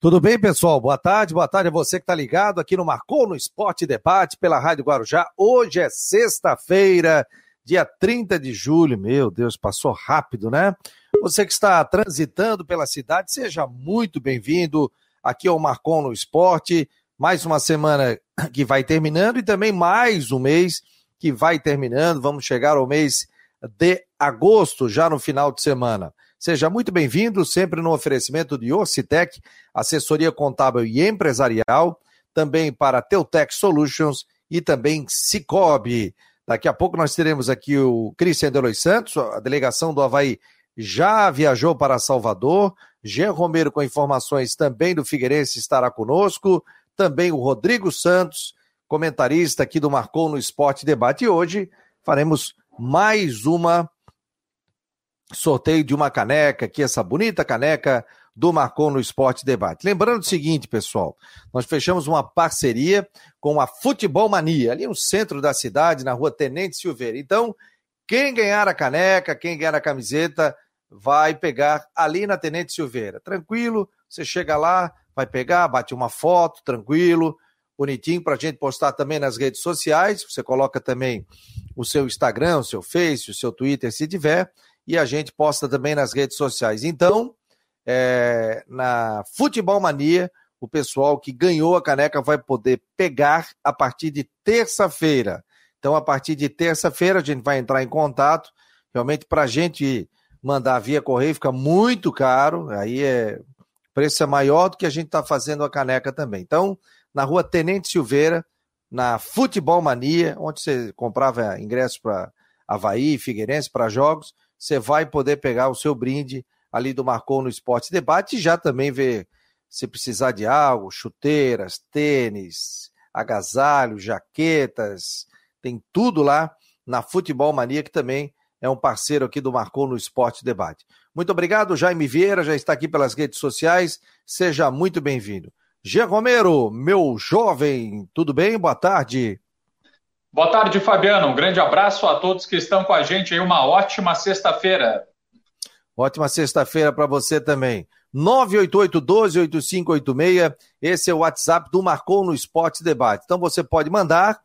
Tudo bem, pessoal? Boa tarde, boa tarde a você que está ligado aqui no Marcou no Esporte Debate pela Rádio Guarujá. Hoje é sexta-feira, dia 30 de julho. Meu Deus, passou rápido, né? Você que está transitando pela cidade, seja muito bem-vindo aqui ao Marcou no Esporte. Mais uma semana que vai terminando e também mais um mês que vai terminando. Vamos chegar ao mês de agosto, já no final de semana. Seja muito bem-vindo, sempre no oferecimento de Ocitec, assessoria contábil e empresarial, também para Teutec Solutions e também Cicobi. Daqui a pouco nós teremos aqui o Cristian Delois Santos, a delegação do Havaí já viajou para Salvador. Jean Romero com informações também do Figueirense estará conosco. Também o Rodrigo Santos, comentarista aqui do Marcou no Esporte Debate. E hoje faremos mais uma sorteio de uma caneca, aqui essa bonita caneca do Marcon no Esporte Debate. Lembrando o seguinte, pessoal, nós fechamos uma parceria com a Futebol Mania, ali no centro da cidade, na rua Tenente Silveira. Então, quem ganhar a caneca, quem ganhar a camiseta, vai pegar ali na Tenente Silveira. Tranquilo, você chega lá, vai pegar, bate uma foto, tranquilo, bonitinho, para a gente postar também nas redes sociais. Você coloca também o seu Instagram, o seu Face, o seu Twitter, se tiver e a gente posta também nas redes sociais. Então, é, na Futebol Mania, o pessoal que ganhou a caneca vai poder pegar a partir de terça-feira. Então, a partir de terça-feira, a gente vai entrar em contato. Realmente, para a gente mandar via correio fica muito caro. Aí é o preço é maior do que a gente está fazendo a caneca também. Então, na rua Tenente Silveira, na Futebol Mania, onde você comprava ingressos para Havaí, Figueirense, para jogos, você vai poder pegar o seu brinde ali do Marcou no Esporte Debate e já também ver se precisar de algo, chuteiras, tênis, agasalho, jaquetas, tem tudo lá na Futebol Mania, que também é um parceiro aqui do Marcou no Esporte Debate. Muito obrigado, Jaime Vieira, já está aqui pelas redes sociais, seja muito bem-vindo. Jean Romero, meu jovem, tudo bem? Boa tarde. Boa tarde, Fabiano. Um grande abraço a todos que estão com a gente aí. Uma ótima sexta-feira. Ótima sexta-feira para você também. 988-12-8586. Esse é o WhatsApp do Marcou no Esporte Debate. Então você pode mandar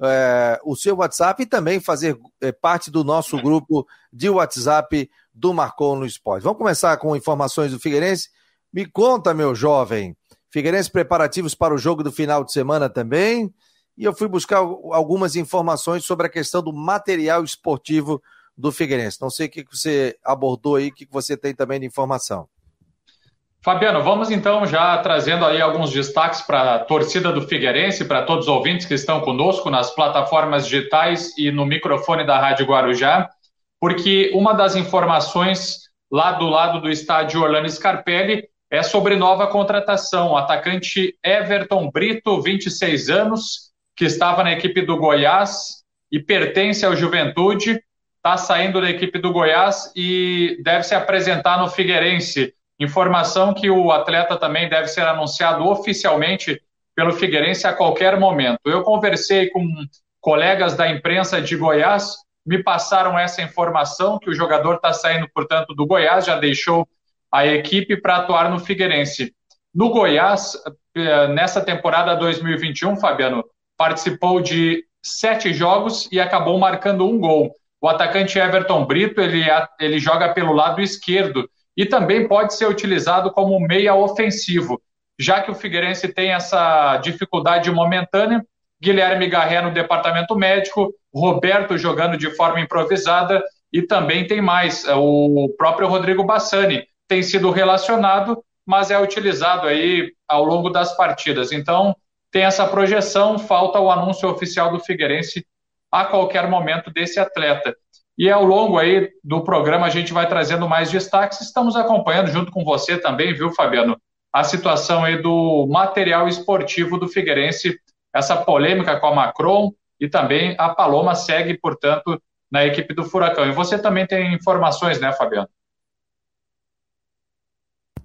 é, o seu WhatsApp e também fazer é, parte do nosso grupo de WhatsApp do Marcou no Esporte. Vamos começar com informações do Figueirense. Me conta, meu jovem. Figueirense preparativos para o jogo do final de semana também e eu fui buscar algumas informações sobre a questão do material esportivo do Figueirense. Não sei o que você abordou aí, o que você tem também de informação. Fabiano, vamos então já trazendo aí alguns destaques para a torcida do Figueirense, para todos os ouvintes que estão conosco nas plataformas digitais e no microfone da Rádio Guarujá, porque uma das informações lá do lado do estádio Orlando Scarpelli é sobre nova contratação. O atacante Everton Brito, 26 anos, que estava na equipe do Goiás e pertence ao Juventude, está saindo da equipe do Goiás e deve se apresentar no Figueirense. Informação que o atleta também deve ser anunciado oficialmente pelo Figueirense a qualquer momento. Eu conversei com colegas da imprensa de Goiás, me passaram essa informação que o jogador está saindo, portanto, do Goiás, já deixou a equipe para atuar no Figueirense. No Goiás, eh, nessa temporada 2021, Fabiano, participou de sete jogos e acabou marcando um gol. O atacante Everton Brito, ele, ele joga pelo lado esquerdo e também pode ser utilizado como meia ofensivo. Já que o Figueirense tem essa dificuldade momentânea, Guilherme Garré no departamento médico, Roberto jogando de forma improvisada e também tem mais, o próprio Rodrigo Bassani tem sido relacionado, mas é utilizado aí ao longo das partidas. Então, tem essa projeção, falta o anúncio oficial do Figueirense a qualquer momento desse atleta. E ao longo aí do programa a gente vai trazendo mais destaques. Estamos acompanhando junto com você também, viu, Fabiano, a situação aí do material esportivo do Figueirense, essa polêmica com a Macron e também a Paloma segue, portanto, na equipe do Furacão. E você também tem informações, né, Fabiano?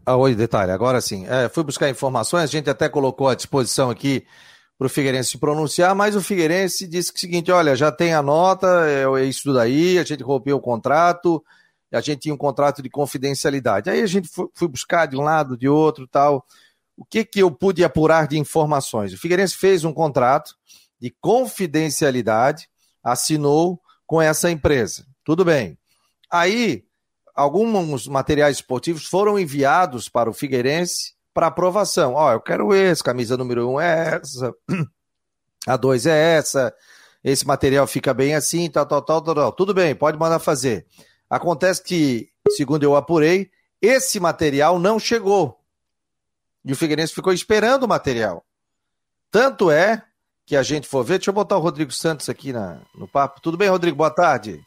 Ah, oi, detalhe, agora sim. É, fui buscar informações, a gente até colocou à disposição aqui para o Figueirense se pronunciar, mas o Figueirense disse que é o seguinte: olha, já tem a nota, é, é isso tudo aí, a gente rompeu o contrato, a gente tinha um contrato de confidencialidade. Aí a gente foi buscar de um lado, de outro tal. o que, que eu pude apurar de informações? O Figueirense fez um contrato de confidencialidade, assinou com essa empresa. Tudo bem. Aí, alguns materiais esportivos foram enviados para o Figueirense para aprovação. Ó, oh, eu quero esse, camisa número um é essa, a dois é essa, esse material fica bem assim, tal, tal, tal, tal. Tudo bem, pode mandar fazer. Acontece que, segundo eu apurei, esse material não chegou. E o Figueirense ficou esperando o material. Tanto é que a gente for ver. Deixa eu botar o Rodrigo Santos aqui na, no papo. Tudo bem, Rodrigo? Boa tarde.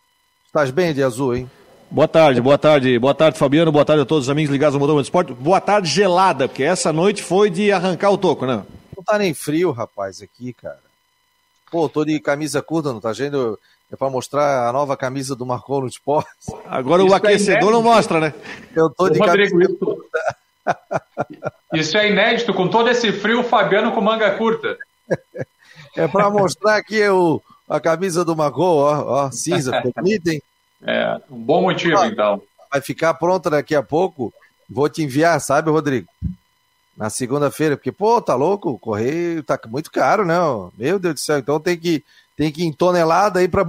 Estás bem de azul, hein? Boa tarde, boa tarde, boa tarde, Fabiano, boa tarde a todos os amigos ligados ao do Esporte. Boa tarde gelada, porque essa noite foi de arrancar o toco, né? Não tá nem frio, rapaz, aqui, cara. Pô, tô de camisa curta, não tá vendo? É para mostrar a nova camisa do Marcou no Esporte. Agora Isso o é aquecedor é não mostra, né? Eu tô de Rodrigo, camisa curta. Isso é inédito, com todo esse frio, o Fabiano com manga curta. É para mostrar aqui o, a camisa do Marcou, ó, ó cinza, bonita, hein? É, um bom motivo, então. Vai ficar pronta daqui a pouco. Vou te enviar, sabe, Rodrigo? Na segunda-feira, porque, pô, tá louco? O correio tá muito caro, né? Meu Deus do céu, então tem que, tem que ir em tonelada aí para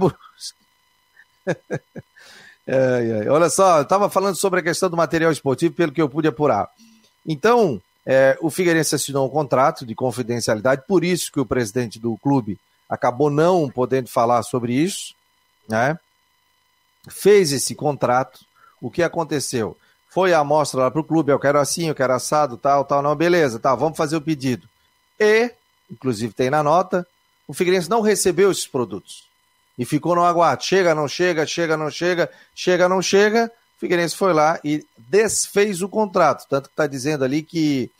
é, é. Olha só, eu tava falando sobre a questão do material esportivo, pelo que eu pude apurar. Então, é, o Figueirense assinou um contrato de confidencialidade, por isso que o presidente do clube acabou não podendo falar sobre isso, né? Fez esse contrato. O que aconteceu? Foi a amostra lá para o clube, eu quero assim, eu quero assado, tal, tal, não, beleza, tá, vamos fazer o pedido. E, inclusive tem na nota, o Figueirense não recebeu esses produtos. E ficou no aguardo. Chega, não chega, chega, não chega, chega, não chega. Figueirense foi lá e desfez o contrato. Tanto que está dizendo ali que,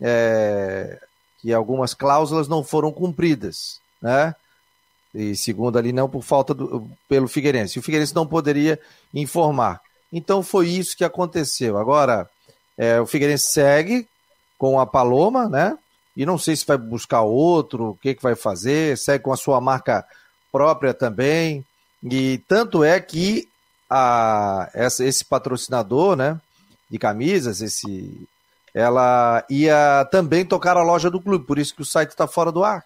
é, que algumas cláusulas não foram cumpridas, né? E segundo ali, não por falta do, pelo Figueirense. O Figueirense não poderia informar. Então foi isso que aconteceu. Agora, é, o Figueirense segue com a Paloma, né? E não sei se vai buscar outro, o que, que vai fazer, segue com a sua marca própria também. E tanto é que a, essa, esse patrocinador, né, de camisas, esse, ela ia também tocar a loja do clube, por isso que o site está fora do ar.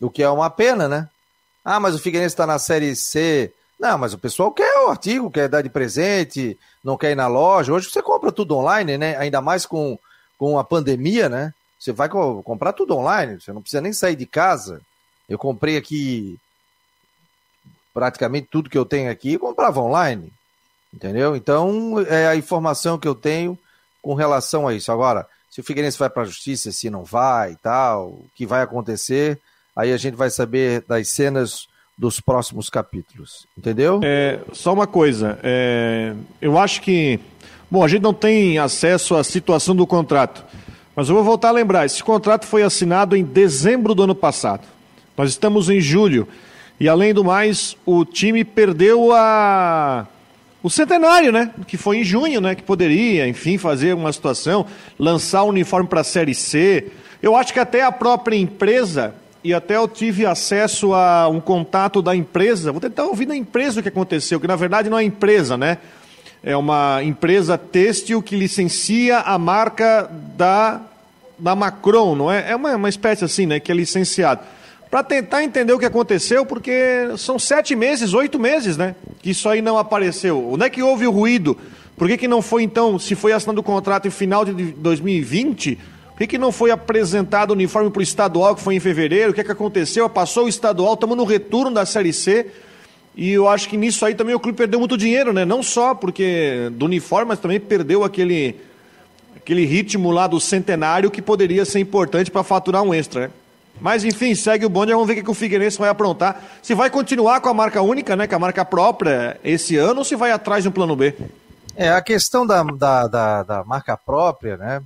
O que é uma pena, né? Ah, mas o Figueirense está na Série C. Não, mas o pessoal quer o artigo, quer dar de presente, não quer ir na loja. Hoje você compra tudo online, né? Ainda mais com, com a pandemia, né? Você vai co comprar tudo online, você não precisa nem sair de casa. Eu comprei aqui praticamente tudo que eu tenho aqui comprava online. Entendeu? Então, é a informação que eu tenho com relação a isso. Agora, se o Figueirense vai para a justiça, se não vai e tal, o que vai acontecer, aí a gente vai saber das cenas dos próximos capítulos. Entendeu? É, só uma coisa. É, eu acho que. Bom, a gente não tem acesso à situação do contrato. Mas eu vou voltar a lembrar: esse contrato foi assinado em dezembro do ano passado. Nós estamos em julho. E além do mais, o time perdeu a o centenário, né? Que foi em junho, né? Que poderia, enfim, fazer uma situação, lançar o uniforme para a Série C. Eu acho que até a própria empresa, e até eu tive acesso a um contato da empresa, vou tentar ouvir da empresa o que aconteceu, que na verdade não é empresa, né? É uma empresa têxtil que licencia a marca da, da Macron, não é? É uma, uma espécie assim, né? Que é licenciado para tentar entender o que aconteceu, porque são sete meses, oito meses, né? Que isso aí não apareceu. Onde é que houve o ruído? Por que, que não foi, então, se foi assinado o contrato em final de 2020, por que, que não foi apresentado o uniforme para o estadual, que foi em fevereiro? O que, é que aconteceu? Passou o estadual, estamos no retorno da Série C. E eu acho que nisso aí também o clube perdeu muito dinheiro, né? Não só porque do uniforme, mas também perdeu aquele, aquele ritmo lá do centenário que poderia ser importante para faturar um extra, né? Mas enfim, segue o bonde, vamos ver o que o Figueirense vai aprontar. Se vai continuar com a marca única, né, com a marca própria esse ano, ou se vai atrás de um plano B? É, a questão da, da, da, da marca própria, né?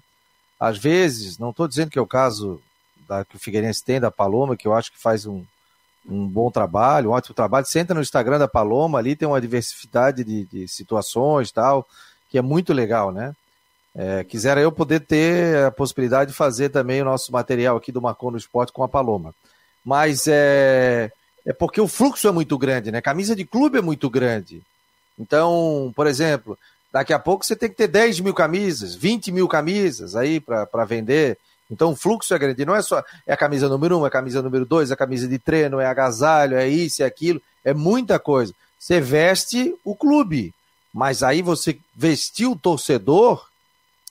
Às vezes, não estou dizendo que é o caso da, que o Figueirense tem da Paloma, que eu acho que faz um, um bom trabalho, um ótimo trabalho. Você entra no Instagram da Paloma, ali tem uma diversidade de, de situações tal, que é muito legal, né? É, quisera eu poder ter a possibilidade de fazer também o nosso material aqui do Marcon no Esporte com a Paloma. Mas é, é porque o fluxo é muito grande, né? Camisa de clube é muito grande. Então, por exemplo, daqui a pouco você tem que ter 10 mil camisas, 20 mil camisas aí para vender. Então o fluxo é grande. Não é só é a camisa número um, é a camisa número dois, é a camisa de treino, é agasalho, é isso, é aquilo. É muita coisa. Você veste o clube, mas aí você vestir o torcedor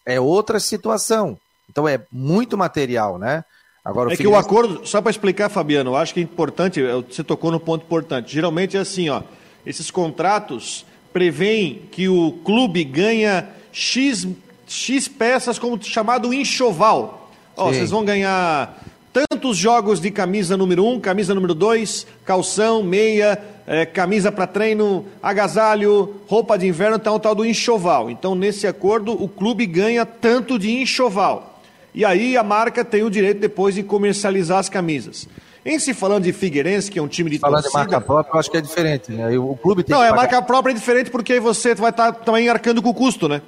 é outra situação. Então é muito material, né? Agora, é que o acordo, só para explicar, Fabiano, eu acho que é importante, você tocou no ponto importante. Geralmente é assim, ó, esses contratos prevêem que o clube ganha X, X peças como chamado enxoval. Ó, vocês vão ganhar tantos jogos de camisa número 1, um, camisa número 2, calção, meia, é, camisa para treino, agasalho, roupa de inverno, tal, tal do enxoval. Então, nesse acordo, o clube ganha tanto de enxoval. E aí a marca tem o direito depois de comercializar as camisas. Em se falando de Figueirense, que é um time de Falando torcida... de marca própria, eu acho que é diferente, né? O clube tem Não, é marca própria é diferente porque aí você vai estar tá também arcando com o custo, né?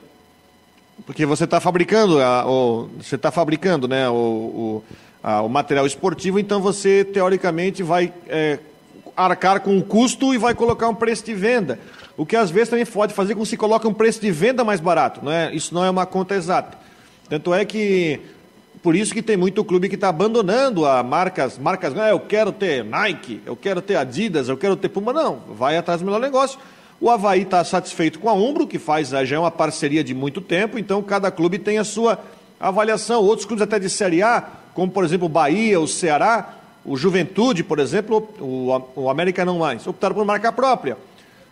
Porque você está fabricando, a, o, você está fabricando, né, o, o, a, o, material esportivo, então você teoricamente vai é, arcar com o custo e vai colocar um preço de venda. O que às vezes também pode fazer com que se coloque um preço de venda mais barato, não é? Isso não é uma conta exata. Tanto é que por isso que tem muito clube que está abandonando a marcas, marcas, ah, eu quero ter Nike, eu quero ter Adidas, eu quero ter Puma. Não, vai atrás do melhor negócio. O Havaí está satisfeito com a Umbro, que faz já é uma parceria de muito tempo, então cada clube tem a sua avaliação. Outros clubes até de Série A, como por exemplo o Bahia, o Ceará, o Juventude, por exemplo, o, o América não mais, optaram por marca própria.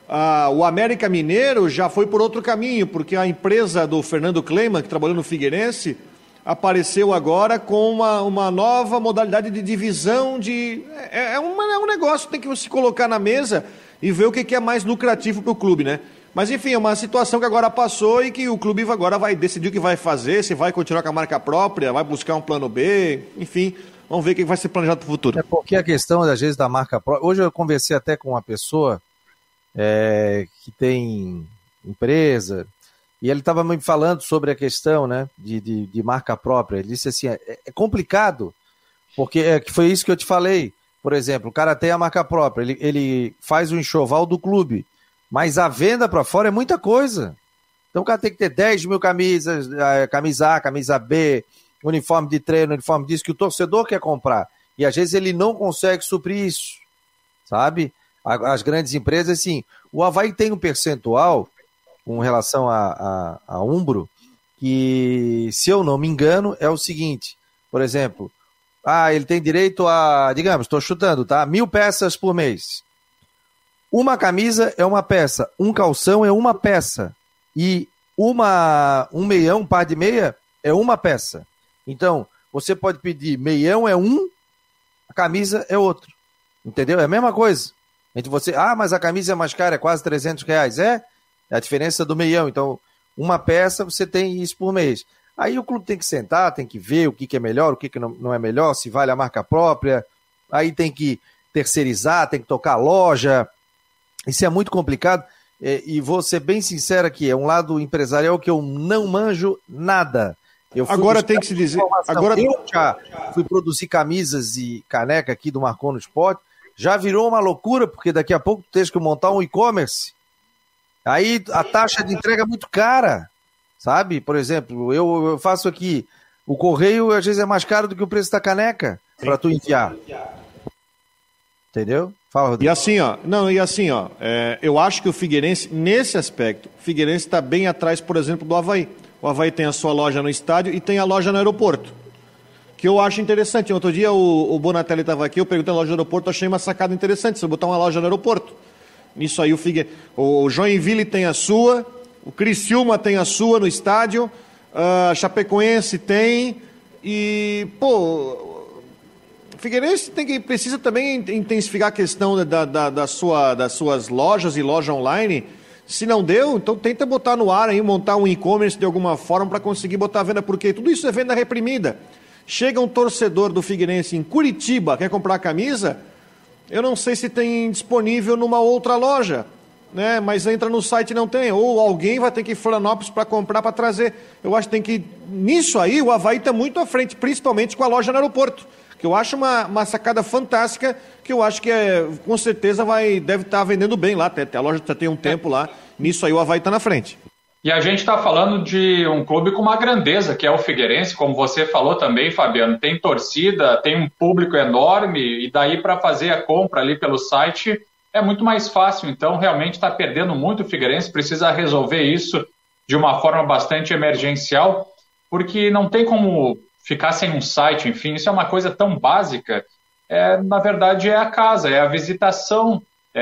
Ah, o América Mineiro já foi por outro caminho, porque a empresa do Fernando Kleiman, que trabalhou no Figueirense, apareceu agora com uma, uma nova modalidade de divisão de. É, é, uma, é um negócio tem que se colocar na mesa e ver o que, que é mais lucrativo para o clube, né? Mas enfim, é uma situação que agora passou e que o clube agora vai decidir o que vai fazer, se vai continuar com a marca própria, vai buscar um plano B, enfim, vamos ver o que vai ser planejado para o futuro. É porque a questão, às vezes, da marca própria. Hoje eu conversei até com uma pessoa é, que tem empresa, e ele estava me falando sobre a questão né, de, de, de marca própria. Ele disse assim: é, é complicado, porque é, foi isso que eu te falei. Por exemplo, o cara tem a marca própria, ele, ele faz o enxoval do clube, mas a venda para fora é muita coisa. Então o cara tem que ter 10 mil camisas, camisa A, camisa B, uniforme de treino, uniforme disso, que o torcedor quer comprar. E às vezes ele não consegue suprir isso, sabe? As grandes empresas, assim, o Havaí tem um percentual com relação a, a, a Umbro, que, se eu não me engano, é o seguinte: por exemplo, ah, ele tem direito a, digamos, estou chutando, tá? Mil peças por mês. Uma camisa é uma peça, um calção é uma peça e uma um meião, um par de meia é uma peça. Então, você pode pedir meião é um, a camisa é outro. Entendeu? É a mesma coisa. Entre você, ah, mas a camisa é mais cara, é quase 300 reais. É, a diferença do meião. Então, uma peça você tem isso por mês. Aí o clube tem que sentar, tem que ver o que, que é melhor, o que, que não, é melhor, se vale a marca própria. Aí tem que terceirizar, tem que tocar a loja. Isso é muito complicado. É, e vou ser bem sincero aqui, é um lado empresarial que eu não manjo nada. agora tem que se dizer. Agora eu já fui produzir camisas e caneca aqui do Marcon no Esporte. Já virou uma loucura, porque daqui a pouco tu tens que montar um e-commerce Aí a taxa de entrega é muito cara, sabe? Por exemplo, eu, eu faço aqui, o correio às vezes é mais caro do que o preço da caneca para tu enviar. Entendeu? Fala, Rodrigo. E assim, ó, não, e assim, ó, é, eu acho que o Figueirense, nesse aspecto, o Figueirense está bem atrás, por exemplo, do Havaí. O Havaí tem a sua loja no estádio e tem a loja no aeroporto. Que eu acho interessante. Outro dia o, o Bonatelli estava aqui, eu perguntei na loja do aeroporto, achei uma sacada interessante. Se eu botar uma loja no aeroporto, Nisso aí o Figue... o Joinville tem a sua, o Criciúma tem a sua no estádio, a Chapecoense tem e pô, Figueirense tem que precisa também intensificar a questão da, da, da sua, das suas lojas e loja online. Se não deu, então tenta botar no ar aí, montar um e-commerce de alguma forma para conseguir botar a venda, porque tudo isso é venda reprimida. Chega um torcedor do Figueirense em Curitiba, quer comprar a camisa, eu não sei se tem disponível numa outra loja, né? Mas entra no site e não tem. Ou alguém vai ter que ir Florianópolis para comprar, para trazer. Eu acho que tem que. Nisso aí, o Havaí está muito à frente, principalmente com a loja no aeroporto. Que eu acho uma, uma sacada fantástica, que eu acho que é, com certeza vai, deve estar tá vendendo bem lá. Até, a loja já tem um tempo lá. Nisso aí o Havaí está na frente. E a gente está falando de um clube com uma grandeza, que é o Figueirense, como você falou também, Fabiano. Tem torcida, tem um público enorme, e daí para fazer a compra ali pelo site é muito mais fácil. Então, realmente está perdendo muito o Figueirense, precisa resolver isso de uma forma bastante emergencial, porque não tem como ficar sem um site, enfim, isso é uma coisa tão básica. É, na verdade, é a casa, é a visitação, é,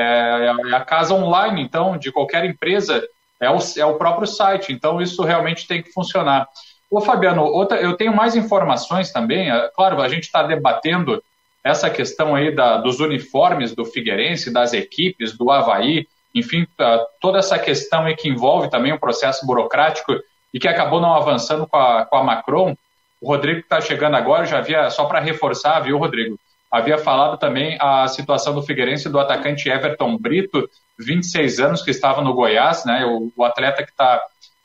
é a casa online, então, de qualquer empresa é o, é o próprio site, então isso realmente tem que funcionar. Ô Fabiano, outra, eu tenho mais informações também, é, claro, a gente está debatendo essa questão aí da, dos uniformes do Figueirense, das equipes, do Havaí, enfim, tá, toda essa questão aí que envolve também o processo burocrático e que acabou não avançando com a, com a Macron. O Rodrigo está chegando agora, já havia, só para reforçar, viu, Rodrigo? Havia falado também a situação do Figueirense do atacante Everton Brito, 26 anos, que estava no Goiás, né? O, o atleta que está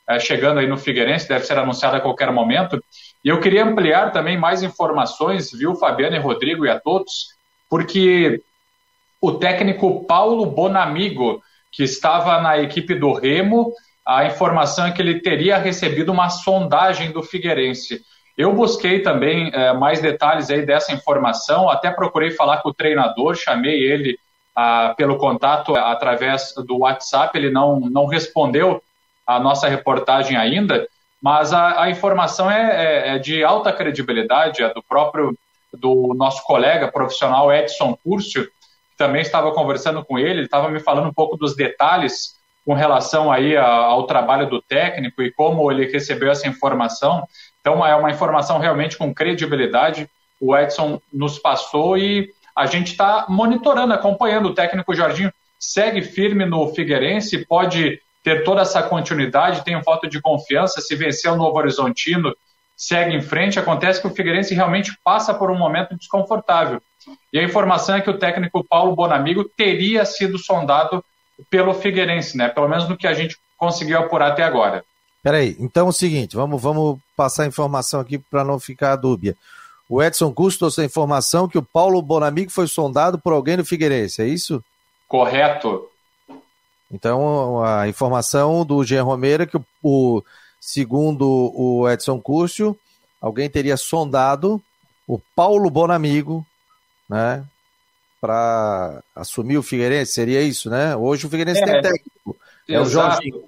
é, chegando aí no Figueirense deve ser anunciado a qualquer momento. E eu queria ampliar também mais informações, viu, Fabiano e Rodrigo e a todos, porque o técnico Paulo Bonamigo, que estava na equipe do Remo, a informação é que ele teria recebido uma sondagem do Figueirense. Eu busquei também é, mais detalhes aí dessa informação, até procurei falar com o treinador, chamei ele ah, pelo contato através do WhatsApp, ele não, não respondeu a nossa reportagem ainda, mas a, a informação é, é, é, de alta credibilidade, é do próprio do nosso colega profissional Edson Curcio, também estava conversando com ele, ele estava me falando um pouco dos detalhes com relação aí ao trabalho do técnico e como ele recebeu essa informação. Então é uma informação realmente com credibilidade. O Edson nos passou e a gente está monitorando, acompanhando. O técnico Jorginho segue firme no Figueirense, pode ter toda essa continuidade, tem um voto de confiança. Se vencer o Novo Horizontino, segue em frente. Acontece que o Figueirense realmente passa por um momento desconfortável. E a informação é que o técnico Paulo Bonamigo teria sido sondado pelo Figueirense, né? Pelo menos no que a gente conseguiu apurar até agora. Peraí, então é o seguinte, vamos, vamos passar a informação aqui para não ficar dúvida. O Edson Custo trouxe a informação que o Paulo Bonamigo foi sondado por alguém do Figueirense, é isso? Correto. Então, a informação do Jean Romero é que, o, o segundo o Edson Cúrcio, alguém teria sondado o Paulo Bonamigo, né, para assumir o Figueirense, seria isso, né? Hoje o Figueirense é, tem técnico, é o Jorginho.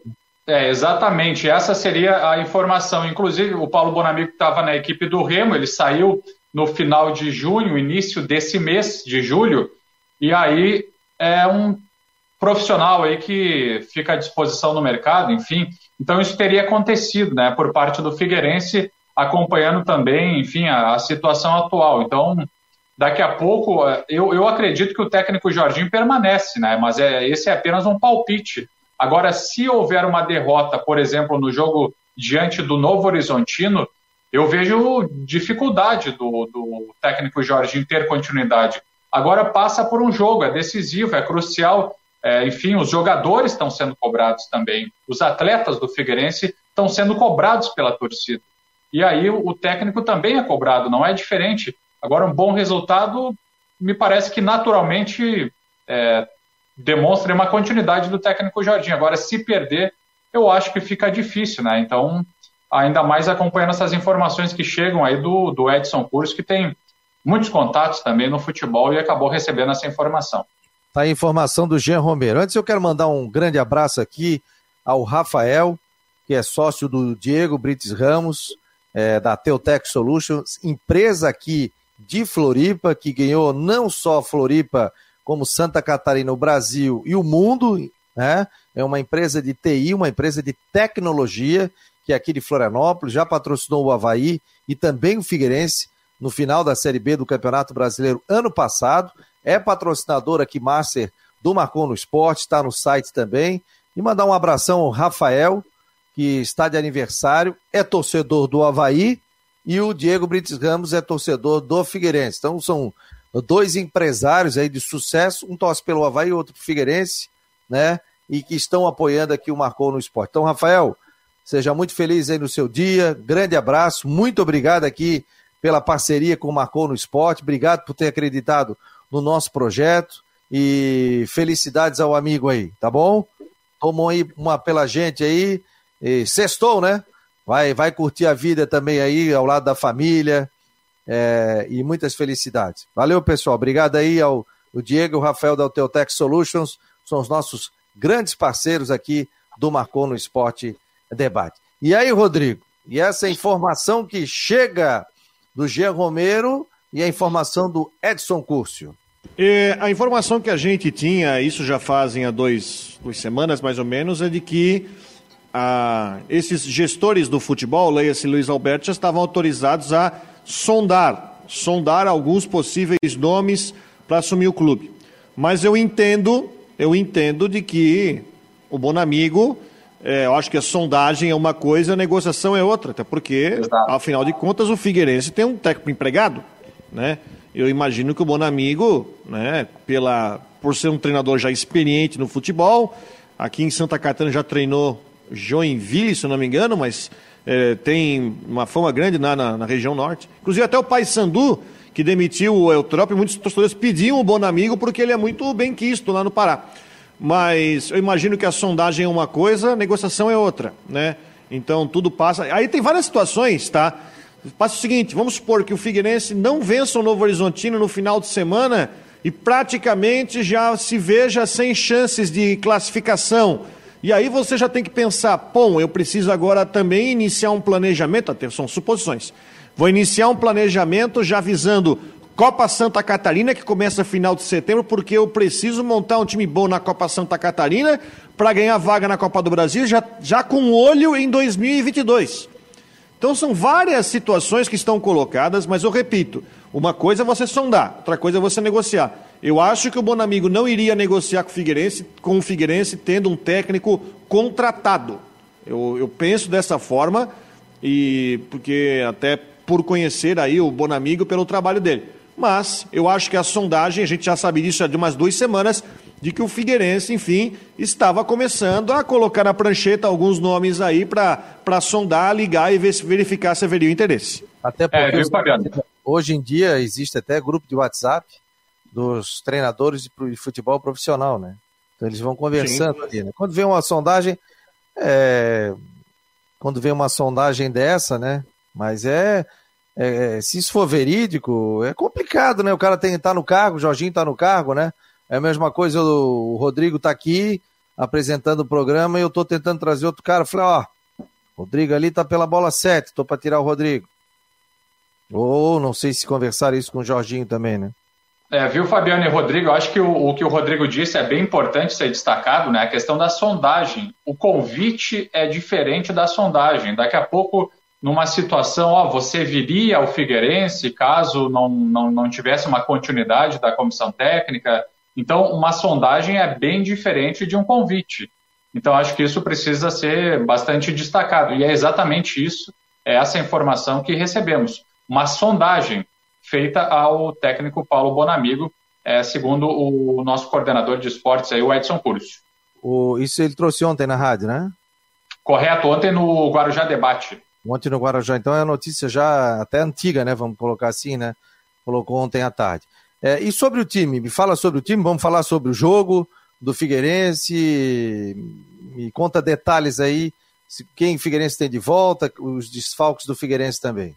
É, exatamente, essa seria a informação. Inclusive, o Paulo Bonamigo estava na equipe do Remo, ele saiu no final de junho, início desse mês de julho, e aí é um profissional aí que fica à disposição no mercado, enfim. Então isso teria acontecido, né, por parte do Figueirense, acompanhando também, enfim, a, a situação atual. Então, daqui a pouco, eu, eu acredito que o técnico Jorginho permanece, né, mas é, esse é apenas um palpite. Agora, se houver uma derrota, por exemplo, no jogo diante do Novo Horizontino, eu vejo dificuldade do, do técnico Jorginho ter continuidade. Agora passa por um jogo, é decisivo, é crucial é, enfim, os jogadores estão sendo cobrados também. Os atletas do Figueirense estão sendo cobrados pela torcida. E aí o técnico também é cobrado, não é diferente. Agora, um bom resultado, me parece que naturalmente é, demonstra uma continuidade do técnico Jardim. Agora, se perder, eu acho que fica difícil, né? Então, ainda mais acompanhando essas informações que chegam aí do, do Edson Curso, que tem muitos contatos também no futebol e acabou recebendo essa informação. Tá a informação do Jean Romero. Antes eu quero mandar um grande abraço aqui ao Rafael, que é sócio do Diego Brites Ramos, é, da Teutec Solutions, empresa aqui de Floripa, que ganhou não só Floripa, como Santa Catarina, o Brasil e o mundo, né? É uma empresa de TI, uma empresa de tecnologia, que é aqui de Florianópolis, já patrocinou o Havaí e também o Figueirense no final da Série B do Campeonato Brasileiro ano passado é patrocinador aqui, Master, do Marcon no Esporte, está no site também. E mandar um abração ao Rafael, que está de aniversário, é torcedor do Havaí, e o Diego Brites Ramos é torcedor do Figueirense. Então são dois empresários aí de sucesso, um torce pelo Havaí e outro pro Figueirense, né? E que estão apoiando aqui o Marcon no Esporte. Então, Rafael, seja muito feliz aí no seu dia, grande abraço, muito obrigado aqui pela parceria com o Marcon no Esporte, obrigado por ter acreditado no nosso projeto e felicidades ao amigo aí, tá bom? Tomou aí uma pela gente aí E sextou, né? Vai, vai curtir a vida também aí ao lado da família é, e muitas felicidades. Valeu, pessoal. Obrigado aí ao, ao Diego e o Rafael da Teutec Solutions. São os nossos grandes parceiros aqui do Marcou no Esporte Debate. E aí, Rodrigo? E essa informação que chega do Jean Romero e a informação do Edson Curcio. É, a informação que a gente tinha, isso já fazem há dois, duas semanas mais ou menos, é de que ah, esses gestores do futebol, leia-se Luiz Alberto, já estavam autorizados a sondar, sondar alguns possíveis nomes para assumir o clube. Mas eu entendo, eu entendo de que o Bonamigo, é, eu acho que a sondagem é uma coisa, a negociação é outra, até porque, Exato. afinal de contas, o Figueirense tem um técnico empregado, né? Eu imagino que o Bonamigo, né, pela, por ser um treinador já experiente no futebol, aqui em Santa Catarina já treinou Joinville, se não me engano, mas é, tem uma fama grande na, na, na, região norte. Inclusive até o pai Sandu, que demitiu o Eutrópio, muitos torcedores pediam o Bonamigo porque ele é muito bem quisto lá no Pará. Mas eu imagino que a sondagem é uma coisa, a negociação é outra, né? Então tudo passa. Aí tem várias situações, tá? Passa o seguinte: vamos supor que o Figueirense não vença o Novo Horizontino no final de semana e praticamente já se veja sem chances de classificação. E aí você já tem que pensar, bom, eu preciso agora também iniciar um planejamento, até são suposições. Vou iniciar um planejamento já visando Copa Santa Catarina, que começa final de setembro, porque eu preciso montar um time bom na Copa Santa Catarina para ganhar vaga na Copa do Brasil, já, já com olho em 2022. Então são várias situações que estão colocadas, mas eu repito, uma coisa é você sondar, outra coisa é você negociar. Eu acho que o Bonamigo não iria negociar com o Figueirense, com o Figueirense tendo um técnico contratado. Eu, eu penso dessa forma, e porque até por conhecer aí o Bonamigo pelo trabalho dele. Mas eu acho que a sondagem, a gente já sabe disso há de umas duas semanas, de que o Figueirense, enfim, estava começando a colocar na prancheta alguns nomes aí para sondar, ligar e ver, verificar se haveria interesse. Até porque é, hoje em dia existe até grupo de WhatsApp dos treinadores de futebol profissional, né? Então eles vão conversando Sim. ali, né? Quando vem uma sondagem, é... quando vem uma sondagem dessa, né? Mas é, é, se isso for verídico, é complicado, né? O cara tem que estar tá no cargo, o Jorginho está no cargo, né? É a mesma coisa, o Rodrigo está aqui apresentando o programa e eu estou tentando trazer outro cara. Eu falei, ó, Rodrigo ali tá pela bola 7, estou para tirar o Rodrigo. Ou não sei se conversar isso com o Jorginho também, né? É, viu, Fabiano e Rodrigo? Eu acho que o, o, que o Rodrigo disse é bem importante ser destacado, né? A questão da sondagem. O convite é diferente da sondagem. Daqui a pouco, numa situação, ó, você viria ao Figueirense caso não, não, não tivesse uma continuidade da comissão técnica, então, uma sondagem é bem diferente de um convite. Então, acho que isso precisa ser bastante destacado. E é exatamente isso, é essa informação que recebemos. Uma sondagem feita ao técnico Paulo Bonamigo, é, segundo o nosso coordenador de esportes, aí, o Edson Curso. O, isso ele trouxe ontem na rádio, né? Correto, ontem no Guarujá Debate. Ontem no Guarujá, então é a notícia já até antiga, né? Vamos colocar assim, né? Colocou ontem à tarde. É, e sobre o time, me fala sobre o time, vamos falar sobre o jogo do Figueirense, me conta detalhes aí, quem o Figueirense tem de volta, os desfalques do Figueirense também.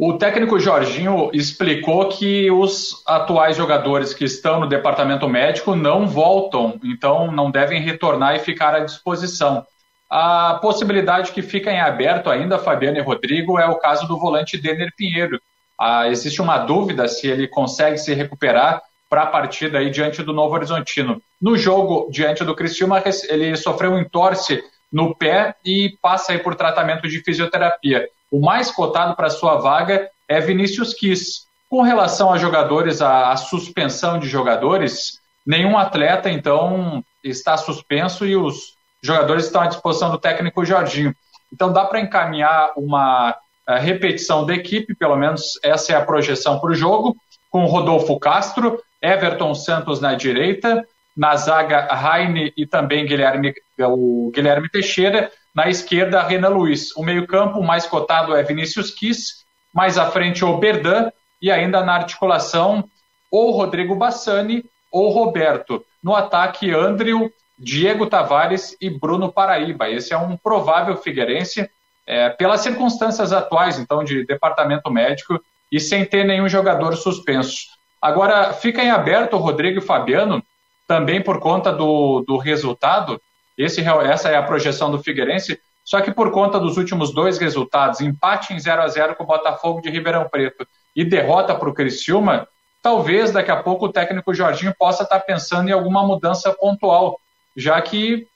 O técnico Jorginho explicou que os atuais jogadores que estão no departamento médico não voltam, então não devem retornar e ficar à disposição. A possibilidade que fica em aberto ainda, Fabiano e Rodrigo, é o caso do volante Denner Pinheiro, ah, existe uma dúvida se ele consegue se recuperar para a partida aí diante do Novo Horizontino. No jogo diante do Criciúma, ele sofreu um entorse no pé e passa aí por tratamento de fisioterapia. O mais cotado para sua vaga é Vinícius Kiss. Com relação a jogadores, a, a suspensão de jogadores, nenhum atleta então está suspenso e os jogadores estão à disposição do técnico Jorginho. Então dá para encaminhar uma repetição da equipe, pelo menos essa é a projeção para o jogo, com Rodolfo Castro, Everton Santos na direita, na zaga Raine e também Guilherme, o Guilherme Teixeira, na esquerda Renan Luiz. O meio-campo mais cotado é Vinícius Kiss, mais à frente o Berdan e ainda na articulação ou Rodrigo Bassani ou Roberto. No ataque, Andrew, Diego Tavares e Bruno Paraíba. Esse é um provável Figueirense é, pelas circunstâncias atuais, então, de departamento médico e sem ter nenhum jogador suspenso. Agora, fica em aberto o Rodrigo e Fabiano, também por conta do, do resultado. Esse, essa é a projeção do Figueirense, só que por conta dos últimos dois resultados, empate em 0 a 0 com o Botafogo de Ribeirão Preto e derrota para o Criciúma, talvez daqui a pouco o técnico Jorginho possa estar pensando em alguma mudança pontual, já que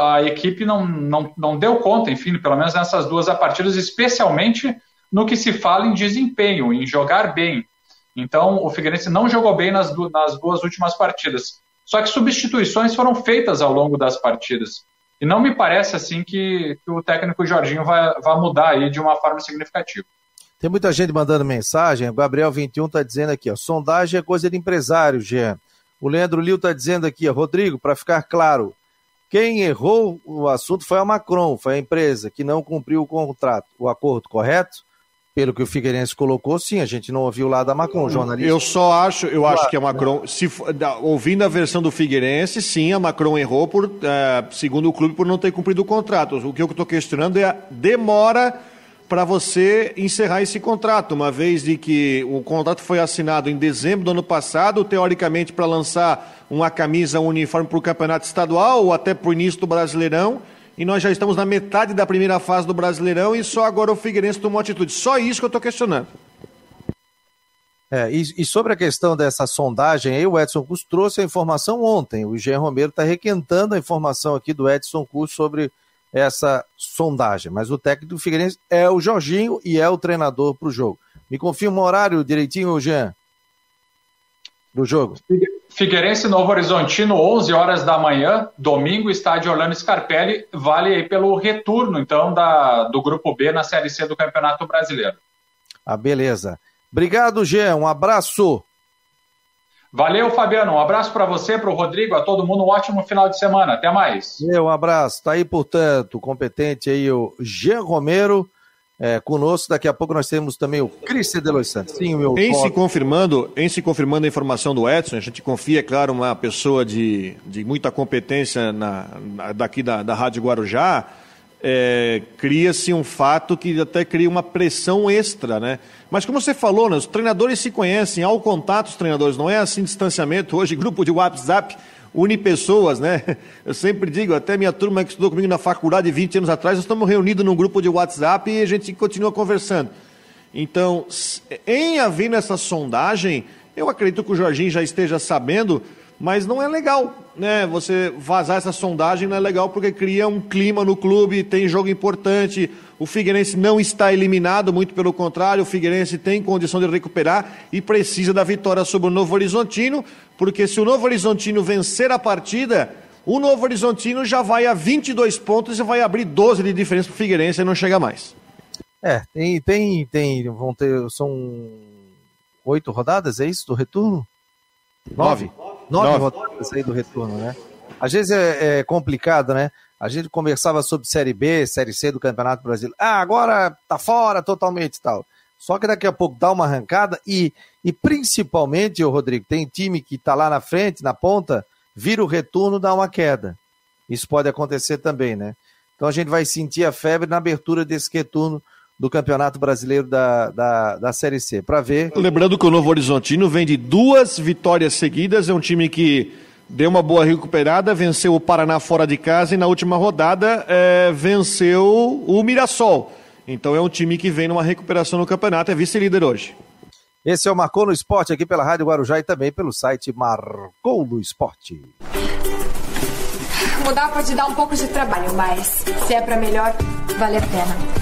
a equipe não, não, não deu conta, enfim, pelo menos nessas duas partidas, especialmente no que se fala em desempenho, em jogar bem. Então, o Figueirense não jogou bem nas, nas duas últimas partidas. Só que substituições foram feitas ao longo das partidas. E não me parece assim que, que o técnico Jorginho vai, vai mudar aí de uma forma significativa. Tem muita gente mandando mensagem. O Gabriel21 está dizendo aqui, ó, sondagem é coisa de empresário, Jean. O Leandro Lil está dizendo aqui, ó, Rodrigo, para ficar claro, quem errou o assunto foi a Macron, foi a empresa que não cumpriu o contrato, o acordo, correto? Pelo que o Figueirense colocou, sim, a gente não ouviu lá da Macron, jornalista. Eu só acho, eu acho que a Macron, se, ouvindo a versão do Figueirense, sim, a Macron errou por, é, segundo o clube, por não ter cumprido o contrato. O que eu estou questionando é a demora para você encerrar esse contrato, uma vez de que o contrato foi assinado em dezembro do ano passado, teoricamente para lançar uma camisa um uniforme para o campeonato estadual ou até para o início do Brasileirão, e nós já estamos na metade da primeira fase do Brasileirão e só agora o Figueirense tomou atitude. Só isso que eu estou questionando. É, e, e, sobre a questão dessa sondagem, aí o Edson Cus trouxe a informação ontem. O Jean Romero está requentando a informação aqui do Edson Cus sobre essa sondagem. Mas o técnico do Figueirense é o Jorginho e é o treinador para o jogo. Me confirma o horário direitinho, Jean, do jogo. Figueirense Novo Horizontino, 11 horas da manhã, domingo, estádio Orlando Scarpelli, vale aí pelo retorno, então, da, do Grupo B na Série C do Campeonato Brasileiro. Ah, beleza. Obrigado, Jean, um abraço. Valeu, Fabiano. Um abraço para você, para o Rodrigo, a todo mundo. Um ótimo final de semana. Até mais. Um abraço. Está aí, portanto, competente aí o Jean Romero. É, conosco, daqui a pouco nós temos também o Cristian de Los Santos. Sim, meu em se confirmando, em se confirmando a informação do Edson, a gente confia, é claro, uma pessoa de, de muita competência na, na daqui da, da Rádio Guarujá, é, cria-se um fato que até cria uma pressão extra, né? Mas como você falou, né, os treinadores se conhecem, há o contato os treinadores, não é assim distanciamento. Hoje, grupo de WhatsApp une pessoas, né? Eu sempre digo, até minha turma que estudou comigo na faculdade 20 anos atrás, nós estamos reunidos num grupo de WhatsApp e a gente continua conversando. Então, em havendo essa sondagem, eu acredito que o Jorginho já esteja sabendo mas não é legal, né? Você vazar essa sondagem não é legal porque cria um clima no clube, tem jogo importante. O Figueirense não está eliminado, muito pelo contrário, o Figueirense tem condição de recuperar e precisa da vitória sobre o Novo Horizontino, porque se o Novo Horizontino vencer a partida, o Novo Horizontino já vai a 22 pontos e vai abrir 12 de diferença para o Figueirense e não chega mais. É, tem, tem, tem, vão ter, são oito rodadas, é isso, do retorno? Nove. Nove. Nove, rodadas aí do retorno, né? Às vezes é, é, complicado, né? A gente conversava sobre Série B, Série C do Campeonato Brasileiro. Ah, agora tá fora totalmente e tal. Só que daqui a pouco dá uma arrancada e, e principalmente, o Rodrigo, tem time que tá lá na frente, na ponta, vira o retorno, dá uma queda. Isso pode acontecer também, né? Então a gente vai sentir a febre na abertura desse retorno do Campeonato Brasileiro da, da, da Série C, para ver. Lembrando que o Novo Horizontino vem de duas vitórias seguidas, é um time que deu uma boa recuperada, venceu o Paraná fora de casa e na última rodada é, venceu o Mirassol. Então é um time que vem numa recuperação no campeonato, é vice-líder hoje. Esse é o Marcou no Esporte aqui pela Rádio Guarujá e também pelo site Marcou no Esporte. Mudar pode dar um pouco de trabalho, mas se é para melhor, vale a pena.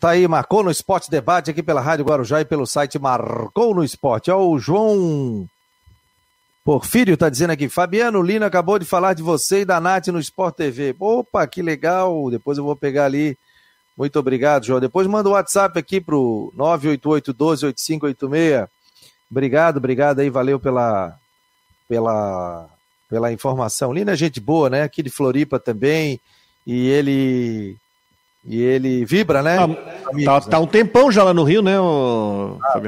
Tá aí, marcou no Esporte Debate aqui pela Rádio Guarujá e pelo site Marcou no Esporte. Ó, o João Porfírio tá dizendo aqui, Fabiano Lino acabou de falar de você e da Nath no Sport TV. Opa, que legal. Depois eu vou pegar ali. Muito obrigado, João. Depois manda o um WhatsApp aqui pro 988 12 8586. Obrigado, obrigado aí, valeu pela pela pela informação. Lino é gente boa, né? Aqui de Floripa também. E ele e ele vibra, né? Tá, Amigos, tá, né? tá, um tempão já lá no Rio, né, o... ah,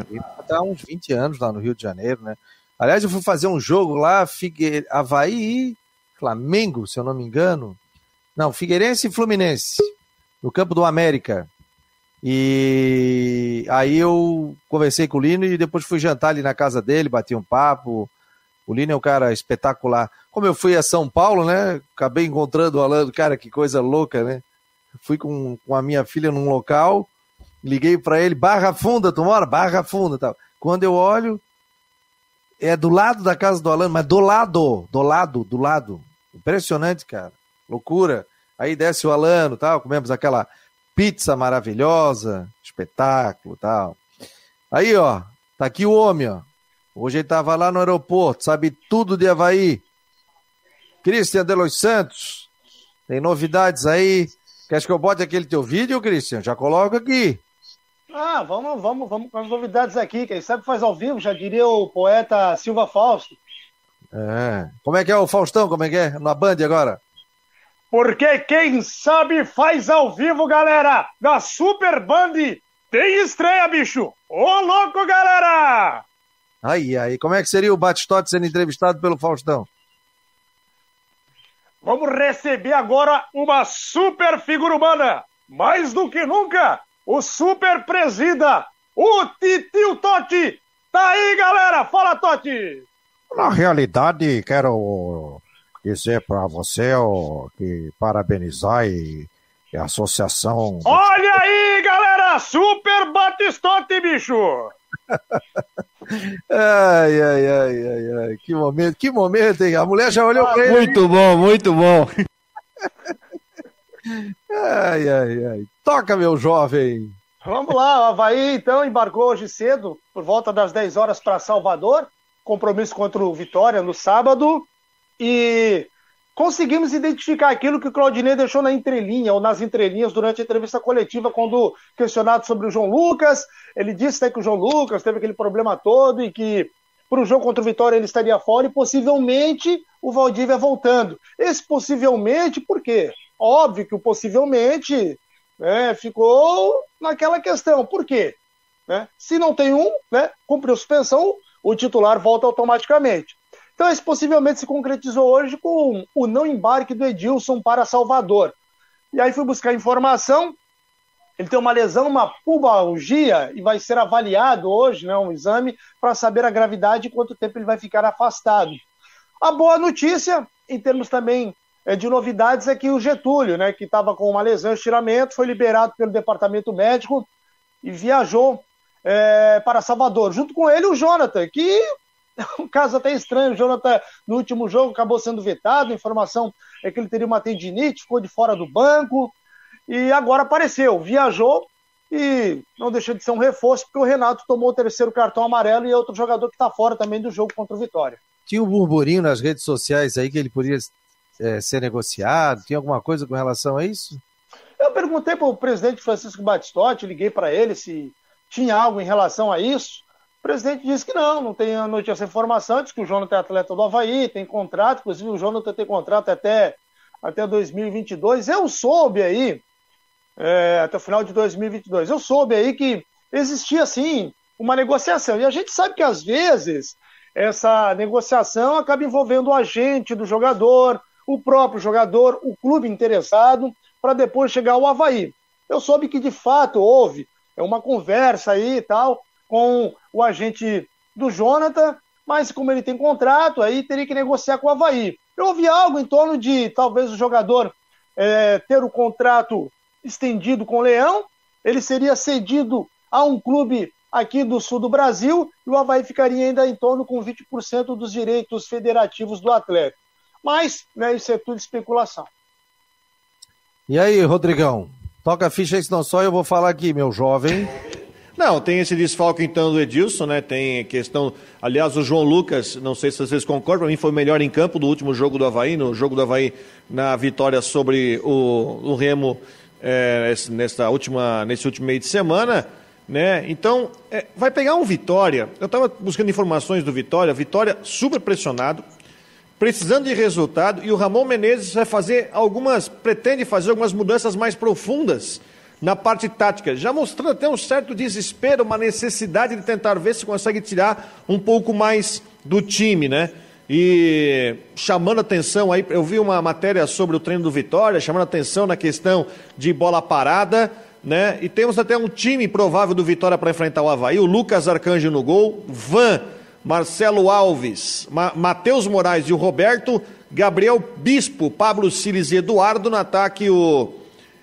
Tá uns 20 anos lá no Rio de Janeiro, né? Aliás, eu fui fazer um jogo lá, Figue... Havaí e Flamengo, se eu não me engano. Não, Figueirense e Fluminense, no campo do América. E aí eu conversei com o Lino e depois fui jantar ali na casa dele, bati um papo. O Lino é um cara espetacular. Como eu fui a São Paulo, né? Acabei encontrando o Alan, cara, que coisa louca, né? Fui com, com a minha filha num local, liguei para ele, Barra Funda, tu mora? Barra Funda, tal. Quando eu olho, é do lado da casa do Alan, mas do lado, do lado, do lado. Impressionante, cara. Loucura. Aí desce o Alano, tal, comemos aquela pizza maravilhosa, espetáculo, tal. Aí, ó, tá aqui o homem, ó. Hoje ele tava lá no aeroporto, sabe tudo de Havaí. Cristian de los Santos, tem novidades aí. Quer que eu bote aquele teu vídeo, Cristian? Já coloca aqui. Ah, vamos, vamos, vamos com as novidades aqui. Quem sabe faz ao vivo, já diria o poeta Silva Fausto. É. Como é que é o Faustão? Como é que é? Na Band agora? Porque quem sabe faz ao vivo, galera! Na Super Band tem estreia, bicho! Ô, louco, galera! Aí, aí. Como é que seria o Batistote sendo entrevistado pelo Faustão? Vamos receber agora uma super figura humana. Mais do que nunca, o super presida, o Titio Totti. Tá aí, galera. Fala, Totti. Na realidade, quero dizer para você ó, que parabenizar e, e a associação. Olha aí, galera! Super Batistote, bicho! ai, ai, ai, ai, ai, que momento, que momento, hein? A mulher já olhou pra ele. Muito bom, muito bom. ai, ai, ai. Toca, meu jovem. Vamos lá, o Havaí então embarcou hoje cedo, por volta das 10 horas para Salvador, compromisso contra o Vitória no sábado, e conseguimos identificar aquilo que o Claudinei deixou na entrelinha, ou nas entrelinhas, durante a entrevista coletiva, quando questionado sobre o João Lucas. Ele disse né, que o João Lucas teve aquele problema todo e que para o jogo contra o Vitória ele estaria fora e possivelmente o Valdívia voltando. Esse possivelmente, por quê? Óbvio que o possivelmente né, ficou naquela questão. Por quê? Né? Se não tem um, né, cumpriu suspensão, o titular volta automaticamente. Então, esse possivelmente se concretizou hoje com o não embarque do Edilson para Salvador. E aí fui buscar informação. Ele tem uma lesão, uma pubalgia, e vai ser avaliado hoje, né, um exame, para saber a gravidade e quanto tempo ele vai ficar afastado. A boa notícia, em termos também é, de novidades, é que o Getúlio, né, que estava com uma lesão, estiramento, foi liberado pelo departamento médico e viajou é, para Salvador. Junto com ele, o Jonathan, que um caso até estranho. O Jonathan, no último jogo, acabou sendo vetado. A informação é que ele teria uma tendinite, ficou de fora do banco. E agora apareceu, viajou e não deixou de ser um reforço, porque o Renato tomou o terceiro cartão amarelo e é outro jogador que está fora também do jogo contra o Vitória. Tinha um burburinho nas redes sociais aí que ele poderia é, ser negociado? Tinha alguma coisa com relação a isso? Eu perguntei para o presidente Francisco Batistotti, liguei para ele se tinha algo em relação a isso. O presidente disse que não, não tem notícia essa informação, diz que o Jonathan é atleta do Havaí, tem contrato, inclusive o Jonathan tem contrato até, até 2022. Eu soube aí, é, até o final de 2022, eu soube aí que existia sim uma negociação. E a gente sabe que às vezes essa negociação acaba envolvendo o agente do jogador, o próprio jogador, o clube interessado, para depois chegar ao Havaí. Eu soube que de fato houve uma conversa aí e tal com o agente do Jonathan, mas como ele tem contrato, aí teria que negociar com o Havaí. Eu ouvi algo em torno de talvez o jogador é, ter o contrato estendido com o Leão, ele seria cedido a um clube aqui do sul do Brasil e o Havaí ficaria ainda em torno com 20% dos direitos federativos do atleta. Mas, né, isso é tudo especulação. E aí, Rodrigão? Toca a ficha, senão só eu vou falar aqui, meu jovem. Não, tem esse desfalque então do Edilson, né? Tem questão. Aliás, o João Lucas, não sei se vocês concordam, para mim foi o melhor em campo do último jogo do Havaí, no jogo do Havaí na vitória sobre o, o Remo é, nesta última, nesse último meio de semana. Né? Então, é, vai pegar um Vitória. Eu estava buscando informações do Vitória, Vitória super pressionado, precisando de resultado, e o Ramon Menezes vai fazer algumas, pretende fazer algumas mudanças mais profundas na parte tática, já mostrando até um certo desespero, uma necessidade de tentar ver se consegue tirar um pouco mais do time, né? E chamando atenção aí, eu vi uma matéria sobre o treino do Vitória, chamando atenção na questão de bola parada, né? E temos até um time provável do Vitória para enfrentar o Havaí, o Lucas Arcanjo no gol, Van, Marcelo Alves, Ma Matheus Moraes e o Roberto, Gabriel Bispo, Pablo Siles e Eduardo no ataque, o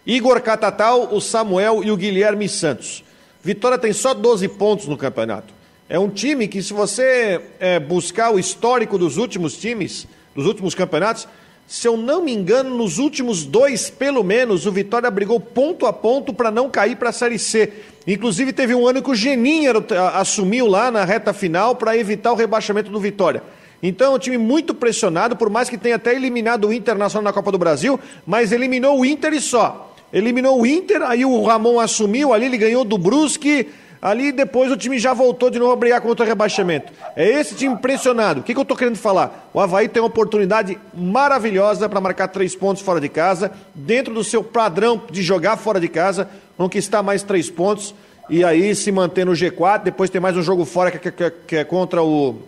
Igor Catatal, o Samuel e o Guilherme Santos. Vitória tem só 12 pontos no campeonato. É um time que, se você é, buscar o histórico dos últimos times, dos últimos campeonatos, se eu não me engano, nos últimos dois, pelo menos, o Vitória brigou ponto a ponto para não cair para a Série C. Inclusive, teve um ano que o Geninho assumiu lá na reta final para evitar o rebaixamento do Vitória. Então é um time muito pressionado, por mais que tenha até eliminado o Internacional na Copa do Brasil, mas eliminou o Inter e só eliminou o Inter, aí o Ramon assumiu ali, ele ganhou do Brusque, ali depois o time já voltou de novo a brigar contra o rebaixamento. É esse time pressionado. O que, que eu estou querendo falar? O Havaí tem uma oportunidade maravilhosa para marcar três pontos fora de casa, dentro do seu padrão de jogar fora de casa, conquistar mais três pontos e aí se manter no G4. Depois tem mais um jogo fora que, que, que é contra o,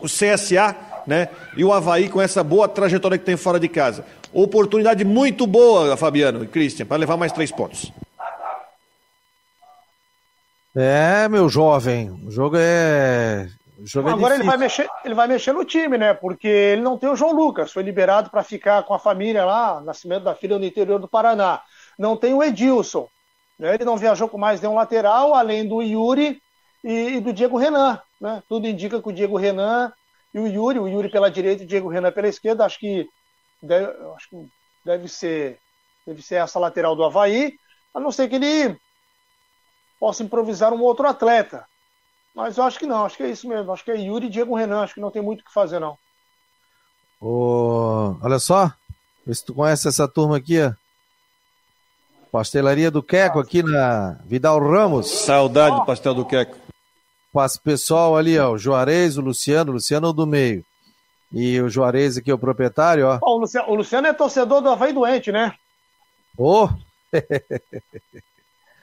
o CSA, né? E o Havaí com essa boa trajetória que tem fora de casa. Oportunidade muito boa, Fabiano e Christian, para levar mais três pontos. É, meu jovem, o jogo é. O jogo é Agora ele vai, mexer, ele vai mexer no time, né? Porque ele não tem o João Lucas, foi liberado para ficar com a família lá, nascimento da filha no interior do Paraná. Não tem o Edilson, né? ele não viajou com mais nenhum lateral, além do Yuri e, e do Diego Renan. Né? Tudo indica que o Diego Renan e o Yuri, o Yuri pela direita e o Diego Renan pela esquerda, acho que deve, acho que deve ser, deve ser essa lateral do Havaí, a não ser que ele possa improvisar um outro atleta. Mas eu acho que não, acho que é isso mesmo. Acho que é Yuri e Diego Renan, acho que não tem muito o que fazer, não. Ô, olha só, vê se tu conhece essa turma aqui, ó. Pastelaria do Queco aqui na Vidal Ramos. Saudade do pastel do Queco. Passa o pessoal ali, ó, o Juarez, o Luciano, o Luciano do meio. E o Juarez aqui, o proprietário, ó. o, Luciano, o, Luciano, é torcedor do Havaí doente, né? Ô! Oh.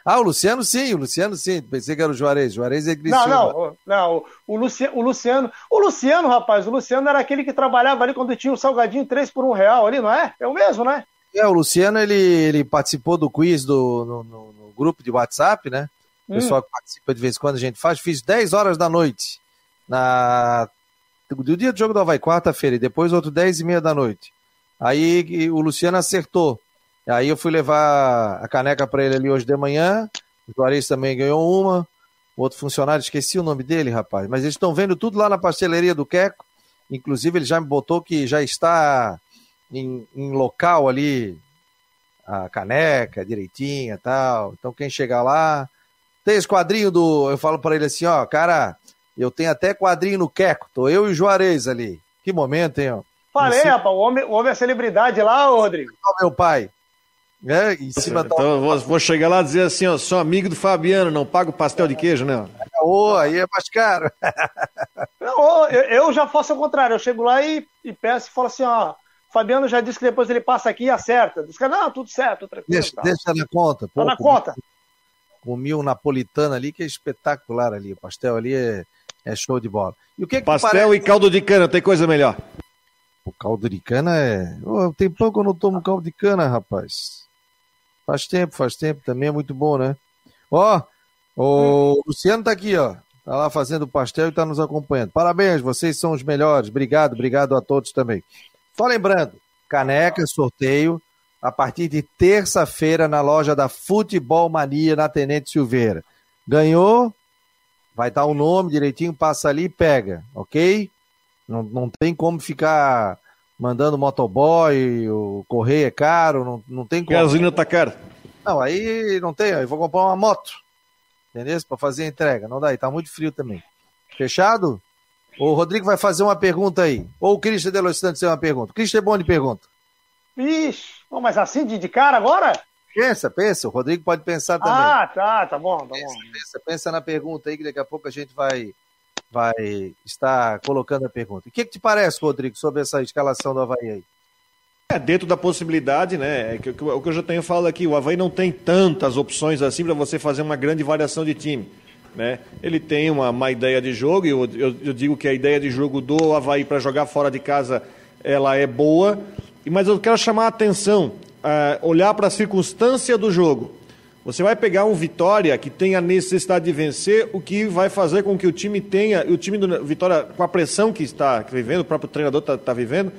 ah, o Luciano sim, o Luciano sim. Pensei que era o Juarez. Juarez é Cristiano. Não, não, não. O, Luciano, o Luciano. O Luciano, rapaz, o Luciano era aquele que trabalhava ali quando tinha o salgadinho 3 por 1 real ali, não é? É o mesmo, né? É, o Luciano, ele, ele participou do quiz do, no, no, no grupo de WhatsApp, né? O pessoal hum. que participa de vez em quando a gente faz. Fiz 10 horas da noite na do dia do jogo do Havaí, quarta-feira, e depois outro 10 e meia da noite. Aí o Luciano acertou. Aí eu fui levar a caneca para ele ali hoje de manhã. O Juarez também ganhou uma. O outro funcionário, esqueci o nome dele, rapaz. Mas eles estão vendo tudo lá na pastelaria do Queco. Inclusive, ele já me botou que já está em, em local ali a caneca direitinha tal. Então, quem chegar lá. Tem esse quadrinho do. Eu falo para ele assim: ó, cara, eu tenho até quadrinho no Queco. Tô eu e o Juarez ali. Que momento, hein? Ó. Falei, rapaz, o homem, o homem é celebridade lá, Rodrigo. Meu pai. É, em cima da... Então eu vou, vou chegar lá e dizer assim, ó, sou amigo do Fabiano, não pago pastel de queijo, né? Ô, aí é mais caro. Não, eu, eu já faço o contrário. Eu chego lá e, e peço e falo assim, ó. Fabiano já disse que depois ele passa aqui e acerta. Diz que não, tudo certo, tranquilo. Deixa, tá. deixa na conta. Tá na comi- conta. Comi um napolitano ali que é espetacular ali. O pastel ali é, é show de bola. E o que que Pastel parece? e caldo de cana, tem coisa melhor. O caldo de cana é. Ô, tem pouco que eu não tomo caldo de cana, rapaz. Faz tempo, faz tempo. Também é muito bom, né? Ó, o Luciano tá aqui, ó. Tá lá fazendo pastel e tá nos acompanhando. Parabéns, vocês são os melhores. Obrigado, obrigado a todos também. Só lembrando, caneca, sorteio, a partir de terça-feira na loja da Futebol Mania, na Tenente Silveira. Ganhou, vai dar o nome direitinho, passa ali e pega, ok? Não, não tem como ficar mandando motoboy, o correio é caro, não, não tem como. Gasolina tá cara. Não, aí não tem, eu vou comprar uma moto, entendeu? Para fazer a entrega, não dá, e tá muito frio também. Fechado? O Rodrigo vai fazer uma pergunta aí. Ou o Christian de Los Santos tem uma pergunta. Christian é bom de pergunta. Ixi, mas assim de, de cara agora? Pensa, pensa, o Rodrigo pode pensar também. Ah, tá, tá bom, tá bom. Pensa, pensa na pergunta aí, que daqui a pouco a gente vai, vai estar colocando a pergunta. O que, que te parece, Rodrigo, sobre essa escalação do Havaí aí? É, dentro da possibilidade, né? É que, que- o que eu já tenho falado aqui, o Havaí não tem tantas opções assim para você fazer uma grande variação de time. Né? Ele tem uma, uma ideia de jogo, e eu, eu, eu digo que a ideia de jogo do Havaí para jogar fora de casa ela é boa, mas eu quero chamar a atenção, ah, olhar para a circunstância do jogo. Você vai pegar um Vitória que tem a necessidade de vencer, o que vai fazer com que o time tenha, o time do Vitória, com a pressão que está vivendo, o próprio treinador está vivendo,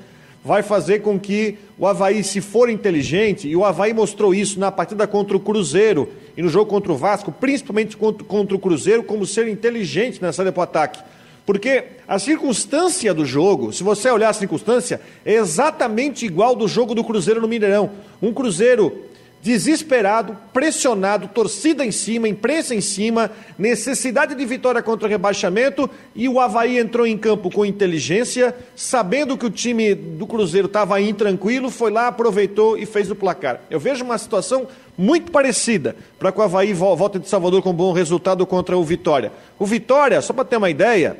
vai fazer com que o Havaí, se for inteligente, e o Havaí mostrou isso na partida contra o Cruzeiro e no jogo contra o Vasco, principalmente contra, contra o Cruzeiro, como ser inteligente nessa saída para o ataque. Porque a circunstância do jogo, se você olhar a circunstância, é exatamente igual do jogo do Cruzeiro no Mineirão. Um Cruzeiro desesperado, pressionado, torcida em cima, imprensa em cima, necessidade de vitória contra o rebaixamento e o Havaí entrou em campo com inteligência, sabendo que o time do Cruzeiro estava intranquilo, foi lá, aproveitou e fez o placar. Eu vejo uma situação muito parecida para que o Havaí vo- volte de Salvador com bom resultado contra o Vitória. O Vitória, só para ter uma ideia,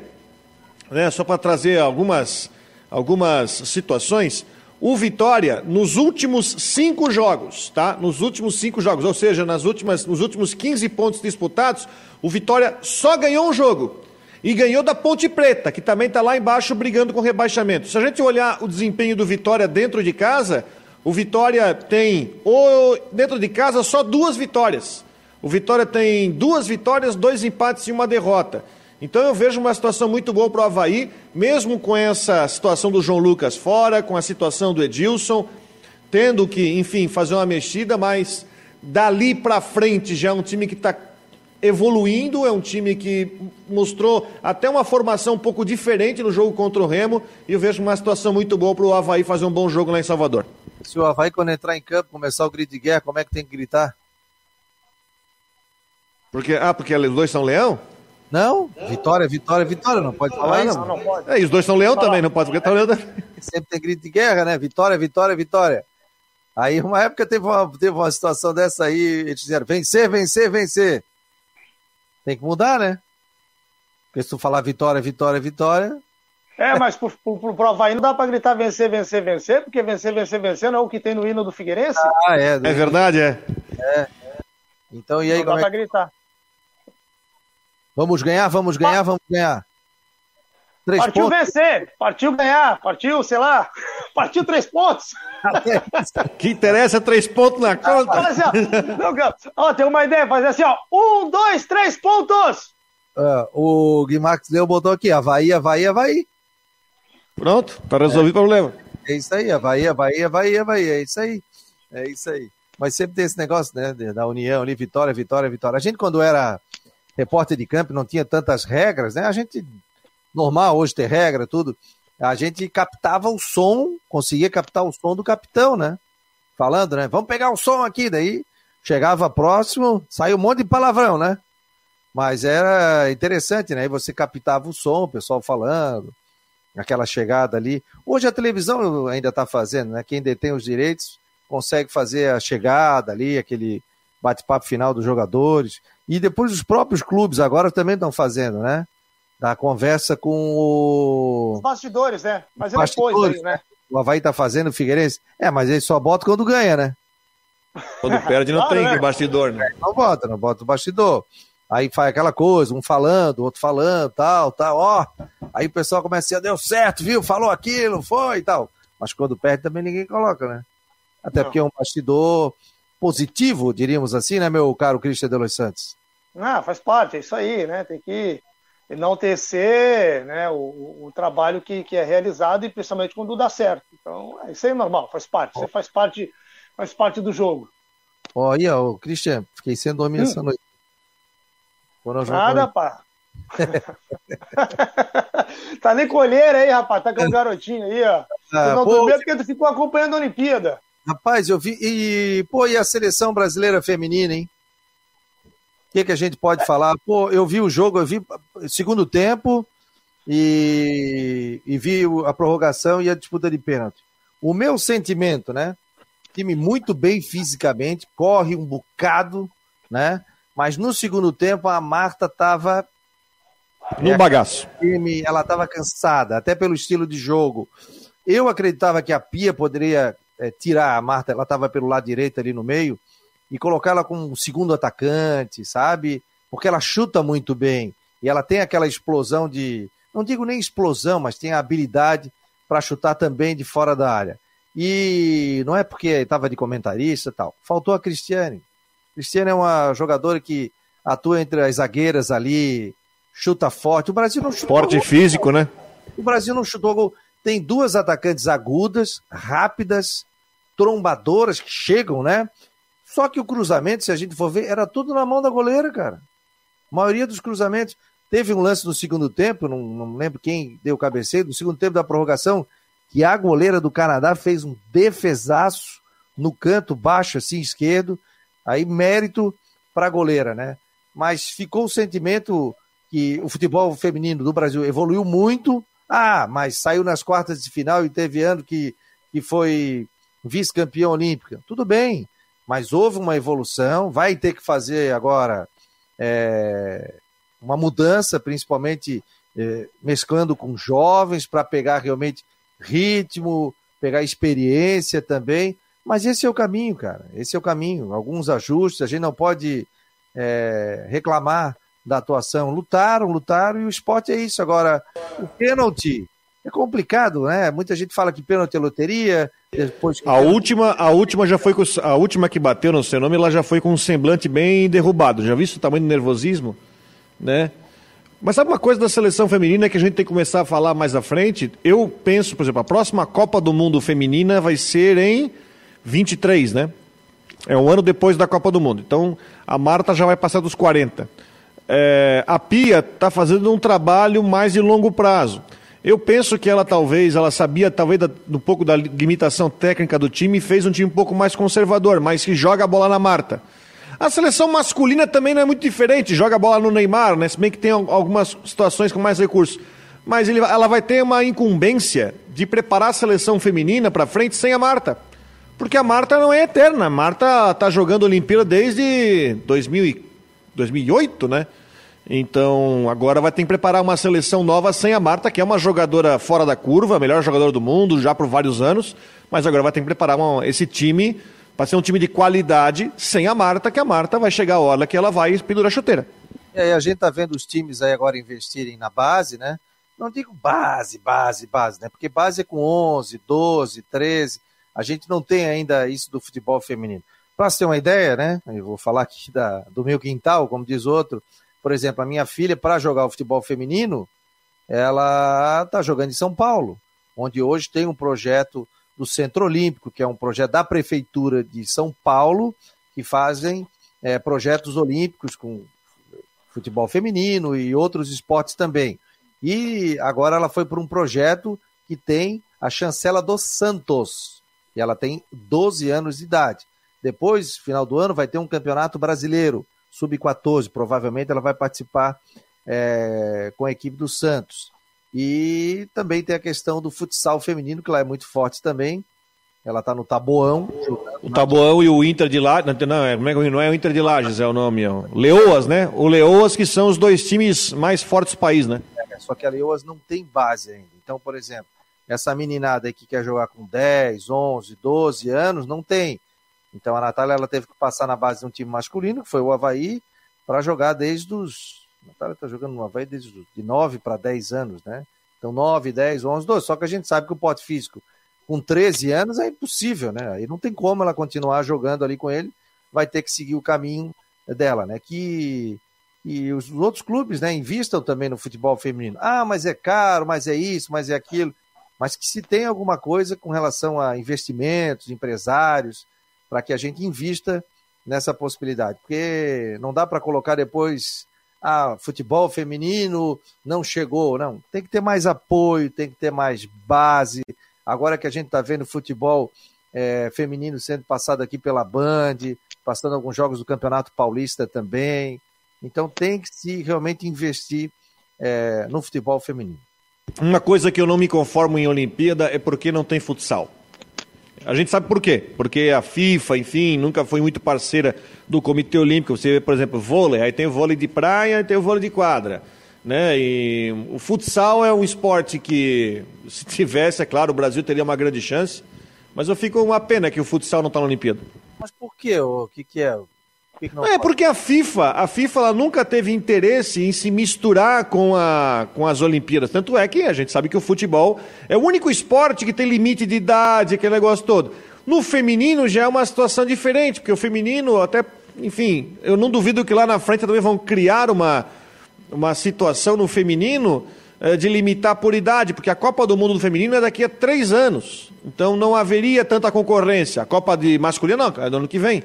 né, só para trazer algumas, algumas situações, o Vitória, nos últimos cinco jogos, tá? Nos últimos cinco jogos, ou seja, nas últimas, nos últimos 15 pontos disputados, o Vitória só ganhou um jogo. E ganhou da Ponte Preta, que também está lá embaixo brigando com rebaixamento. Se a gente olhar o desempenho do Vitória dentro de casa, o Vitória tem, o, dentro de casa, só duas vitórias. O Vitória tem duas vitórias, dois empates e uma derrota. Então eu vejo uma situação muito boa para o Havaí, mesmo com essa situação do João Lucas fora, com a situação do Edilson, tendo que, enfim, fazer uma mexida, mas dali para frente já é um time que está evoluindo, é um time que mostrou até uma formação um pouco diferente no jogo contra o Remo, e eu vejo uma situação muito boa para o Havaí fazer um bom jogo lá em Salvador. Se o Havaí, quando entrar em campo, começar o grito de guerra, como é que tem que gritar? Porque, ah, porque os dois são leão? Não, vitória, vitória, vitória, não pode falar isso. não, não pode. É, e os dois são leão também, não pode gritar leão também. Sempre tem grito de guerra, né? Vitória, vitória, vitória. Aí, uma época teve uma, teve uma situação dessa aí, eles disseram vencer, vencer, vencer. Tem que mudar, né? Porque se tu falar vitória, vitória, vitória. É, mas pro, pro, pro, pro Havaí não dá pra gritar vencer, vencer, vencer, porque vencer, vencer, vencer não é o que tem no hino do Figueirense. Ah, é. É verdade, é. É. Então, e aí, não dá como é pra gritar. Vamos ganhar, vamos ganhar, vamos ganhar. Três partiu pontos. vencer, partiu ganhar, partiu, sei lá, partiu três pontos. que interessa é três pontos na conta. Olha assim, ó, ó, tem uma ideia, fazer assim, ó, um, dois, três pontos. Ah, o Guimarães Leu botou aqui, Havaí, Havaí, Havaí. Pronto, tá resolvido o problema. É isso aí, Havaí, Havaí, Havaí, Havaí, é isso aí. É isso aí. Mas sempre tem esse negócio, né, da união ali, vitória, vitória, vitória. A gente, quando era repórter de campo, não tinha tantas regras, né? A gente, normal hoje ter regra, tudo. A gente captava o som, conseguia captar o som do capitão, né? Falando, né? Vamos pegar o som aqui, daí chegava próximo, saiu um monte de palavrão, né? Mas era interessante, né? Aí você captava o som, o pessoal falando, aquela chegada ali. Hoje a televisão ainda está fazendo, né? Quem detém os direitos consegue fazer a chegada ali, aquele bate-papo final dos jogadores. E depois os próprios clubes agora também estão fazendo, né? Da conversa com o. Os bastidores, né? Mas é depois aí, né? O Havaí tá fazendo o Figueirense. É, mas ele só bota quando ganha, né? Quando perde não claro, tem né? bastidor, né? Não bota, não bota o bastidor. Aí faz aquela coisa, um falando, outro falando, tal, tal, ó. Aí o pessoal começa a dizer, deu certo, viu? Falou aquilo, foi e tal. Mas quando perde também ninguém coloca, né? Até não. porque é um bastidor positivo, diríamos assim, né, meu caro Christian de Los Santos? Ah, faz parte, é isso aí, né? Tem que enaltecer né, o, o trabalho que, que é realizado e principalmente quando dá certo. Então, é, isso aí é normal, faz parte. Você faz parte, faz parte do jogo. Olha, ô, Christian, fiquei sem dormir hum. essa noite. Nada, pá. tá nem colheira aí, rapaz. Tá com um garotinho aí, ó. Ah, não pô, porque tu ficou acompanhando a Olimpíada. Rapaz, eu vi. E, pô, e a seleção brasileira feminina, hein? O que, que a gente pode falar? Pô, eu vi o jogo, eu vi segundo tempo e, e vi a prorrogação e a disputa de pênalti. O meu sentimento, né? Time muito bem fisicamente, corre um bocado, né? Mas no segundo tempo a Marta estava no bagaço. Ela estava cansada, até pelo estilo de jogo. Eu acreditava que a Pia poderia é, tirar a Marta, ela estava pelo lado direito ali no meio, e colocar ela como segundo atacante, sabe? Porque ela chuta muito bem e ela tem aquela explosão de, não digo nem explosão, mas tem a habilidade para chutar também de fora da área. E não é porque estava de comentarista e tal. Faltou a Cristiane. Cristiane é uma jogadora que atua entre as zagueiras ali, chuta forte. O Brasil não chutou. Forte físico, né? O Brasil não chutou gol. Tem duas atacantes agudas, rápidas, trombadoras que chegam, né? Só que o cruzamento, se a gente for ver, era tudo na mão da goleira, cara. A maioria dos cruzamentos. Teve um lance no segundo tempo, não, não lembro quem deu o cabeceio, no segundo tempo da prorrogação, que a goleira do Canadá fez um defesaço no canto baixo, assim, esquerdo. Aí, mérito para a goleira, né? Mas ficou o sentimento que o futebol feminino do Brasil evoluiu muito. Ah, mas saiu nas quartas de final e teve ano que, que foi vice-campeão olímpica. Tudo bem, mas houve uma evolução, vai ter que fazer agora é, uma mudança, principalmente é, mesclando com jovens, para pegar realmente ritmo, pegar experiência também. Mas esse é o caminho, cara. Esse é o caminho. Alguns ajustes, a gente não pode é, reclamar da atuação. Lutaram, lutaram, e o esporte é isso. Agora, o pênalti é complicado, né? Muita gente fala que pênalti é loteria, depois a última, a última já foi com, a última que bateu no seu nome, ela já foi com um semblante bem derrubado. Já visto o tamanho do nervosismo, né? Mas sabe uma coisa da seleção feminina que a gente tem que começar a falar mais à frente? Eu penso, por exemplo, a próxima Copa do Mundo feminina vai ser em 23, né? É um ano depois da Copa do Mundo. Então, a Marta já vai passar dos 40. É, a Pia está fazendo um trabalho mais de longo prazo. Eu penso que ela talvez, ela sabia talvez da, um pouco da limitação técnica do time e fez um time um pouco mais conservador, mas que joga a bola na Marta. A seleção masculina também não é muito diferente, joga a bola no Neymar, né? Se bem que tem algumas situações com mais recursos. Mas ele, ela vai ter uma incumbência de preparar a seleção feminina para frente sem a Marta. Porque a Marta não é eterna. A Marta está jogando Olimpíada desde 2000 2008, né? Então, agora vai ter que preparar uma seleção nova sem a Marta, que é uma jogadora fora da curva, melhor jogadora do mundo já por vários anos, mas agora vai ter que preparar uma, esse time para ser um time de qualidade sem a Marta, que a Marta vai chegar a hora que ela vai pendurar a chuteira. Aí a gente tá vendo os times aí agora investirem na base, né? Não digo base, base, base, né? Porque base é com 11, 12, 13. A gente não tem ainda isso do futebol feminino. Para você ter uma ideia, né? Eu vou falar aqui da, do meu quintal, como diz outro. Por exemplo, a minha filha, para jogar o futebol feminino, ela está jogando em São Paulo, onde hoje tem um projeto do Centro Olímpico, que é um projeto da Prefeitura de São Paulo, que fazem é, projetos olímpicos com futebol feminino e outros esportes também. E agora ela foi para um projeto que tem a chancela dos Santos, e ela tem 12 anos de idade. Depois, final do ano, vai ter um campeonato brasileiro sub-14. Provavelmente ela vai participar é, com a equipe do Santos. E também tem a questão do futsal feminino, que lá é muito forte também. ela está no Taboão. O Taboão e o Inter de Lages. Não, é, não é o Inter de Lages, é o nome. Ó. Leoas, né? O Leoas, que são os dois times mais fortes do país, né? É, só que a Leoas não tem base ainda. Então, por exemplo, essa meninada aí que quer jogar com 10, 11, 12 anos, não tem. Então a Natália ela teve que passar na base de um time masculino, que foi o Havaí, para jogar desde os. A Natália está jogando no Havaí desde de 9 para 10 anos, né? Então 9, 10, 11, 12. Só que a gente sabe que o pote físico com 13 anos é impossível, né? Aí não tem como ela continuar jogando ali com ele, vai ter que seguir o caminho dela, né? Que e os outros clubes, né, investam também no futebol feminino. Ah, mas é caro, mas é isso, mas é aquilo. Mas que se tem alguma coisa com relação a investimentos, empresários, para que a gente invista nessa possibilidade. Porque não dá para colocar depois, ah, futebol feminino não chegou. Não, tem que ter mais apoio, tem que ter mais base. Agora que a gente está vendo futebol é, feminino sendo passado aqui pela Band, passando alguns jogos do Campeonato Paulista também. Então tem que se realmente investir é, no futebol feminino. Uma coisa que eu não me conformo em Olimpíada é porque não tem futsal. A gente sabe por quê. Porque a FIFA, enfim, nunca foi muito parceira do Comitê Olímpico. Você vê, por exemplo, vôlei, aí tem o vôlei de praia e tem o vôlei de quadra. Né? E o futsal é um esporte que, se tivesse, é claro, o Brasil teria uma grande chance. Mas eu fico uma pena que o futsal não está na Olimpíada. Mas por quê? O que, que é? Que que é porque a FIFA, a FIFA ela nunca teve interesse em se misturar com, a, com as Olimpíadas. Tanto é que a gente sabe que o futebol é o único esporte que tem limite de idade, aquele negócio todo. No feminino já é uma situação diferente, porque o feminino, até, enfim, eu não duvido que lá na frente também vão criar uma, uma situação no feminino eh, de limitar por idade, porque a Copa do Mundo do Feminino é daqui a três anos. Então não haveria tanta concorrência. A Copa de masculino não, é do ano que vem.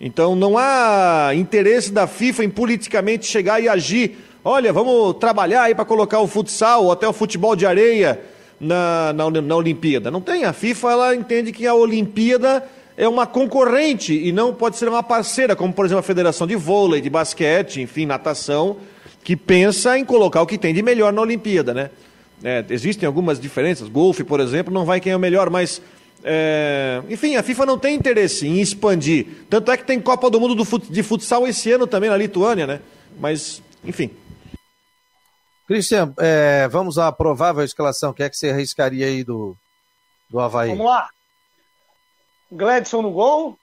Então não há interesse da FIFA em politicamente chegar e agir. Olha, vamos trabalhar aí para colocar o futsal ou até o futebol de areia na, na, na Olimpíada. Não tem. A FIFA ela entende que a Olimpíada é uma concorrente e não pode ser uma parceira, como por exemplo a Federação de Vôlei, de Basquete, enfim, natação, que pensa em colocar o que tem de melhor na Olimpíada, né? É, existem algumas diferenças. Golfe, por exemplo, não vai quem é o melhor, mas é, enfim, a FIFA não tem interesse em expandir. Tanto é que tem Copa do Mundo de futsal esse ano também na Lituânia, né? Mas, enfim. Cristian, é, vamos à provável escalação. O que é que você arriscaria aí do, do Havaí? Vamos lá. Gladson no gol.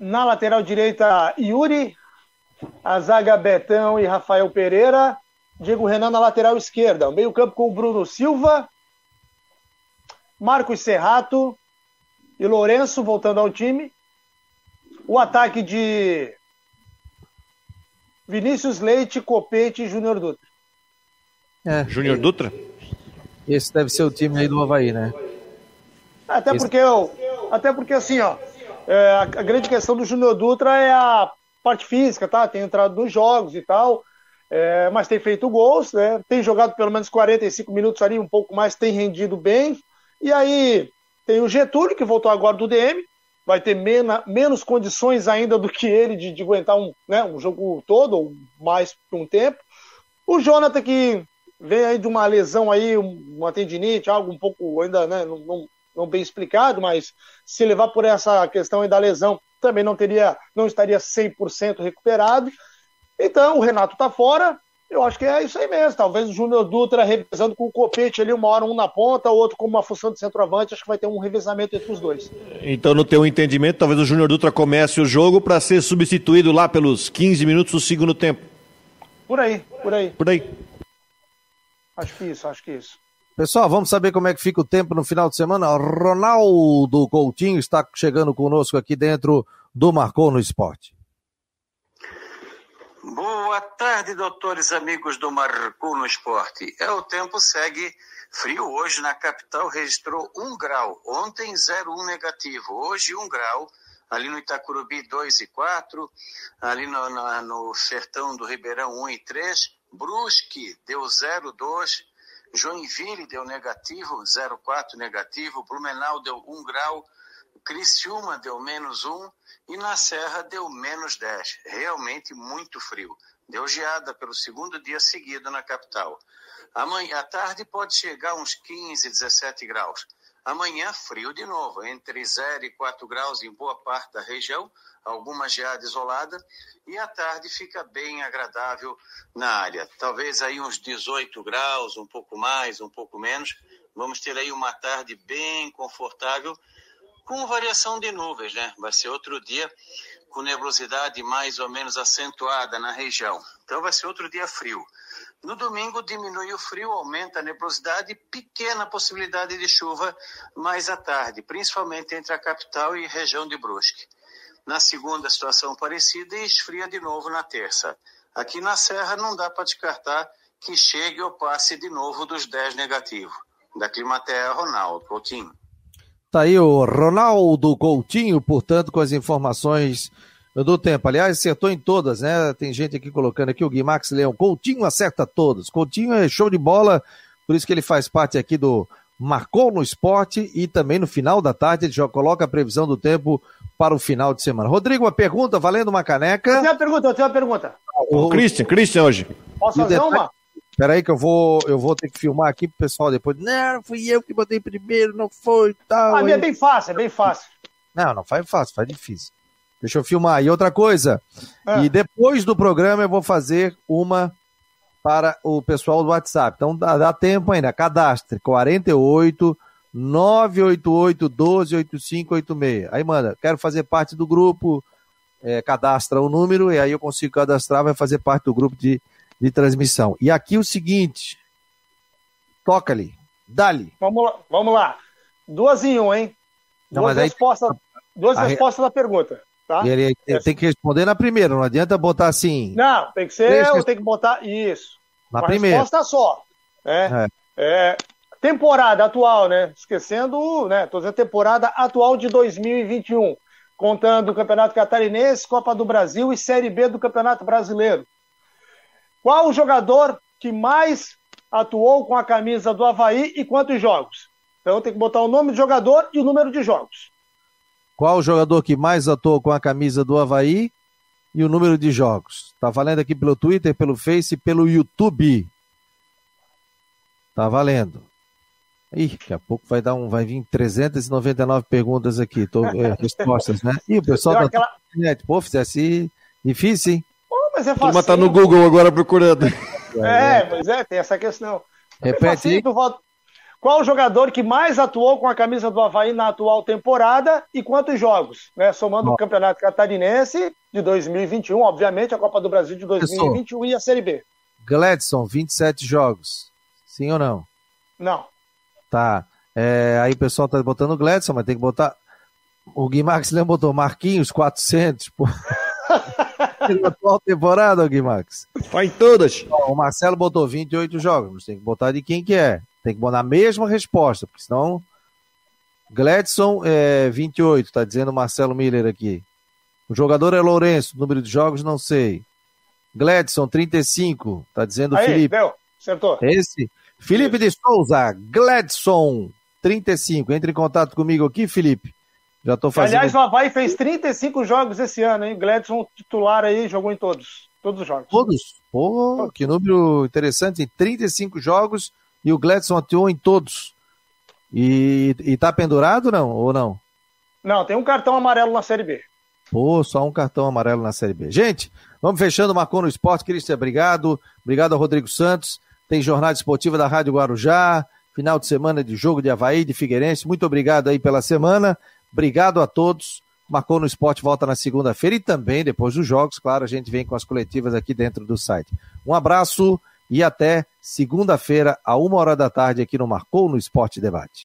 Na lateral direita, Yuri. A zaga Betão e Rafael Pereira. Diego Renan na lateral esquerda. Meio campo com o Bruno Silva. Marcos Serrato e Lourenço voltando ao time. O ataque de Vinícius Leite, Copete e Júnior Dutra. É, Júnior Dutra? Esse deve ser o time aí do Havaí, né? Até Esse... porque eu, até porque assim, ó, é, a, a, grande questão do Júnior Dutra é a parte física, tá? Tem entrado nos jogos e tal, é, mas tem feito gols, né? Tem jogado pelo menos 45 minutos ali, um pouco mais, tem rendido bem. E aí tem o Getúlio, que voltou agora do DM, vai ter mena, menos condições ainda do que ele de, de aguentar um, né, um jogo todo, ou mais por um tempo. O Jonathan, que vem aí de uma lesão aí, uma tendinite, algo um pouco ainda né, não, não, não, bem explicado, mas se levar por essa questão aí da lesão, também não teria, não estaria 100% recuperado. Então, o Renato está fora, eu acho que é isso aí mesmo. Talvez o Júnior Dutra revezando com o Copete ali, uma hora um na ponta, o outro com uma função de centroavante. Acho que vai ter um revezamento entre os dois. Então, no teu entendimento, talvez o Júnior Dutra comece o jogo para ser substituído lá pelos 15 minutos do segundo tempo. Por aí, por aí. Por aí. Acho que isso, acho que isso. Pessoal, vamos saber como é que fica o tempo no final de semana. Ronaldo Coutinho está chegando conosco aqui dentro do Marcou no Esporte. Boa tarde, doutores amigos do Marco no Esporte. É, o tempo segue frio hoje na capital, registrou 1 grau. Ontem, 0,1 negativo. Hoje, 1 grau. Ali no Itacurubi, 2 e 4. Ali no, no, no Sertão do Ribeirão, 1 e 3. Brusque deu 0,2. Joinville deu negativo, 0,4 negativo. Blumenau deu 1 grau. Criciúma deu menos 1 e na Serra deu menos 10. Realmente muito frio. Deu geada pelo segundo dia seguido na capital. Amanhã à tarde pode chegar uns 15, 17 graus. Amanhã, frio de novo, entre 0 e 4 graus em boa parte da região, alguma geada isolada, e à tarde fica bem agradável na área. Talvez aí uns 18 graus, um pouco mais, um pouco menos. Vamos ter aí uma tarde bem confortável, com variação de nuvens, né? Vai ser outro dia com nebulosidade mais ou menos acentuada na região. Então vai ser outro dia frio. No domingo diminui o frio, aumenta a nebulosidade, pequena possibilidade de chuva mais à tarde, principalmente entre a capital e região de Brusque. Na segunda, situação parecida e esfria de novo na terça. Aqui na Serra não dá para descartar que chegue ou passe de novo dos 10 negativos. Da Climaterra, Ronaldo Coutinho. Tá aí o Ronaldo Coutinho, portanto, com as informações do tempo. Aliás, acertou em todas, né? Tem gente aqui colocando aqui o Guimax Leão. Coutinho acerta todas. Coutinho é show de bola, por isso que ele faz parte aqui do Marcou no Esporte e também no final da tarde ele já coloca a previsão do tempo para o final de semana. Rodrigo, uma pergunta, valendo uma caneca. Eu tenho uma pergunta, eu tenho uma pergunta. O Christian, Christian hoje. Posso fazer detalhe- uma? Peraí que eu vou, eu vou ter que filmar aqui pro pessoal depois. Não, fui eu que botei primeiro, não foi tal. A minha é Aí- bem fácil, é bem fácil. Não, não faz fácil, faz difícil. Deixa eu filmar. E outra coisa, Ah. e depois do programa eu vou fazer uma para o pessoal do WhatsApp. Então dá, dá tempo ainda. Cadastre 48 988 12 8586. Aí manda, quero fazer parte do grupo, é, cadastra o número e aí eu consigo cadastrar, vai fazer parte do grupo de, de transmissão. E aqui o seguinte, toca ali, dali. Vamos lá, vamos lá. Duas em um, hein? Não, duas mas aí- respostas, duas A respostas da pergunta, tá? E ele ele tem que responder na primeira, não adianta botar assim, Não, tem que ser, ou tem que botar isso. na Uma primeira. resposta só. É, é, temporada atual, né? Esquecendo, né? Tô dizendo temporada atual de 2021, contando o Campeonato Catarinense, Copa do Brasil e Série B do Campeonato Brasileiro. Qual o jogador que mais atuou com a camisa do Havaí e quantos jogos? Então tem que botar o nome do jogador e o número de jogos. Qual o jogador que mais atuou com a camisa do Havaí e o número de jogos? Tá valendo aqui pelo Twitter, pelo Face e pelo YouTube. Tá valendo. Ih, daqui a pouco vai dar um, vai vir 399 perguntas aqui, tô, é, respostas, né? E o pessoal da aquela- internet, pô, fizesse difícil, hein? Mas é turma tá no Google agora procurando. É, mas é, tem essa questão. É Repete Qual o jogador que mais atuou com a camisa do Havaí na atual temporada e quantos jogos? Né? Somando o Campeonato Catarinense de 2021, obviamente, a Copa do Brasil de 2021 e a Série B. Gladson, 27 jogos. Sim ou não? Não. Tá. É, aí o pessoal tá botando Gladson, mas tem que botar. O Guimax lembra botou Marquinhos, 400. Pô. Na atual temporada, Guimax. Em todas. Ó, O Marcelo botou 28 jogos. Tem que botar de quem que é. Tem que botar a mesma resposta, porque senão. Gladson é 28, tá dizendo o Marcelo Miller aqui. O jogador é Lourenço, número de jogos não sei. Gladson, 35, tá dizendo o Aí, Felipe. deu, acertou. Esse? Felipe de Souza, Gladson, 35. Entre em contato comigo aqui, Felipe. Já tô fazendo. Aliás, o Havaí fez 35 jogos esse ano, hein? Gladson, titular aí, jogou em todos. Todos os jogos. Todos? Pô, que número interessante. Em 35 jogos e o Gladson atuou em todos. E, e tá pendurado não? Ou não? Não, tem um cartão amarelo na Série B. Pô, só um cartão amarelo na Série B. Gente, vamos fechando o Marcou no Esporte. Cristian, obrigado. Obrigado ao Rodrigo Santos. Tem jornada esportiva da Rádio Guarujá. Final de semana de jogo de Havaí, de Figueirense. Muito obrigado aí pela semana. Obrigado a todos. Marcou no Esporte volta na segunda-feira e também depois dos jogos, claro, a gente vem com as coletivas aqui dentro do site. Um abraço e até segunda-feira, a uma hora da tarde, aqui no Marcou no Esporte Debate.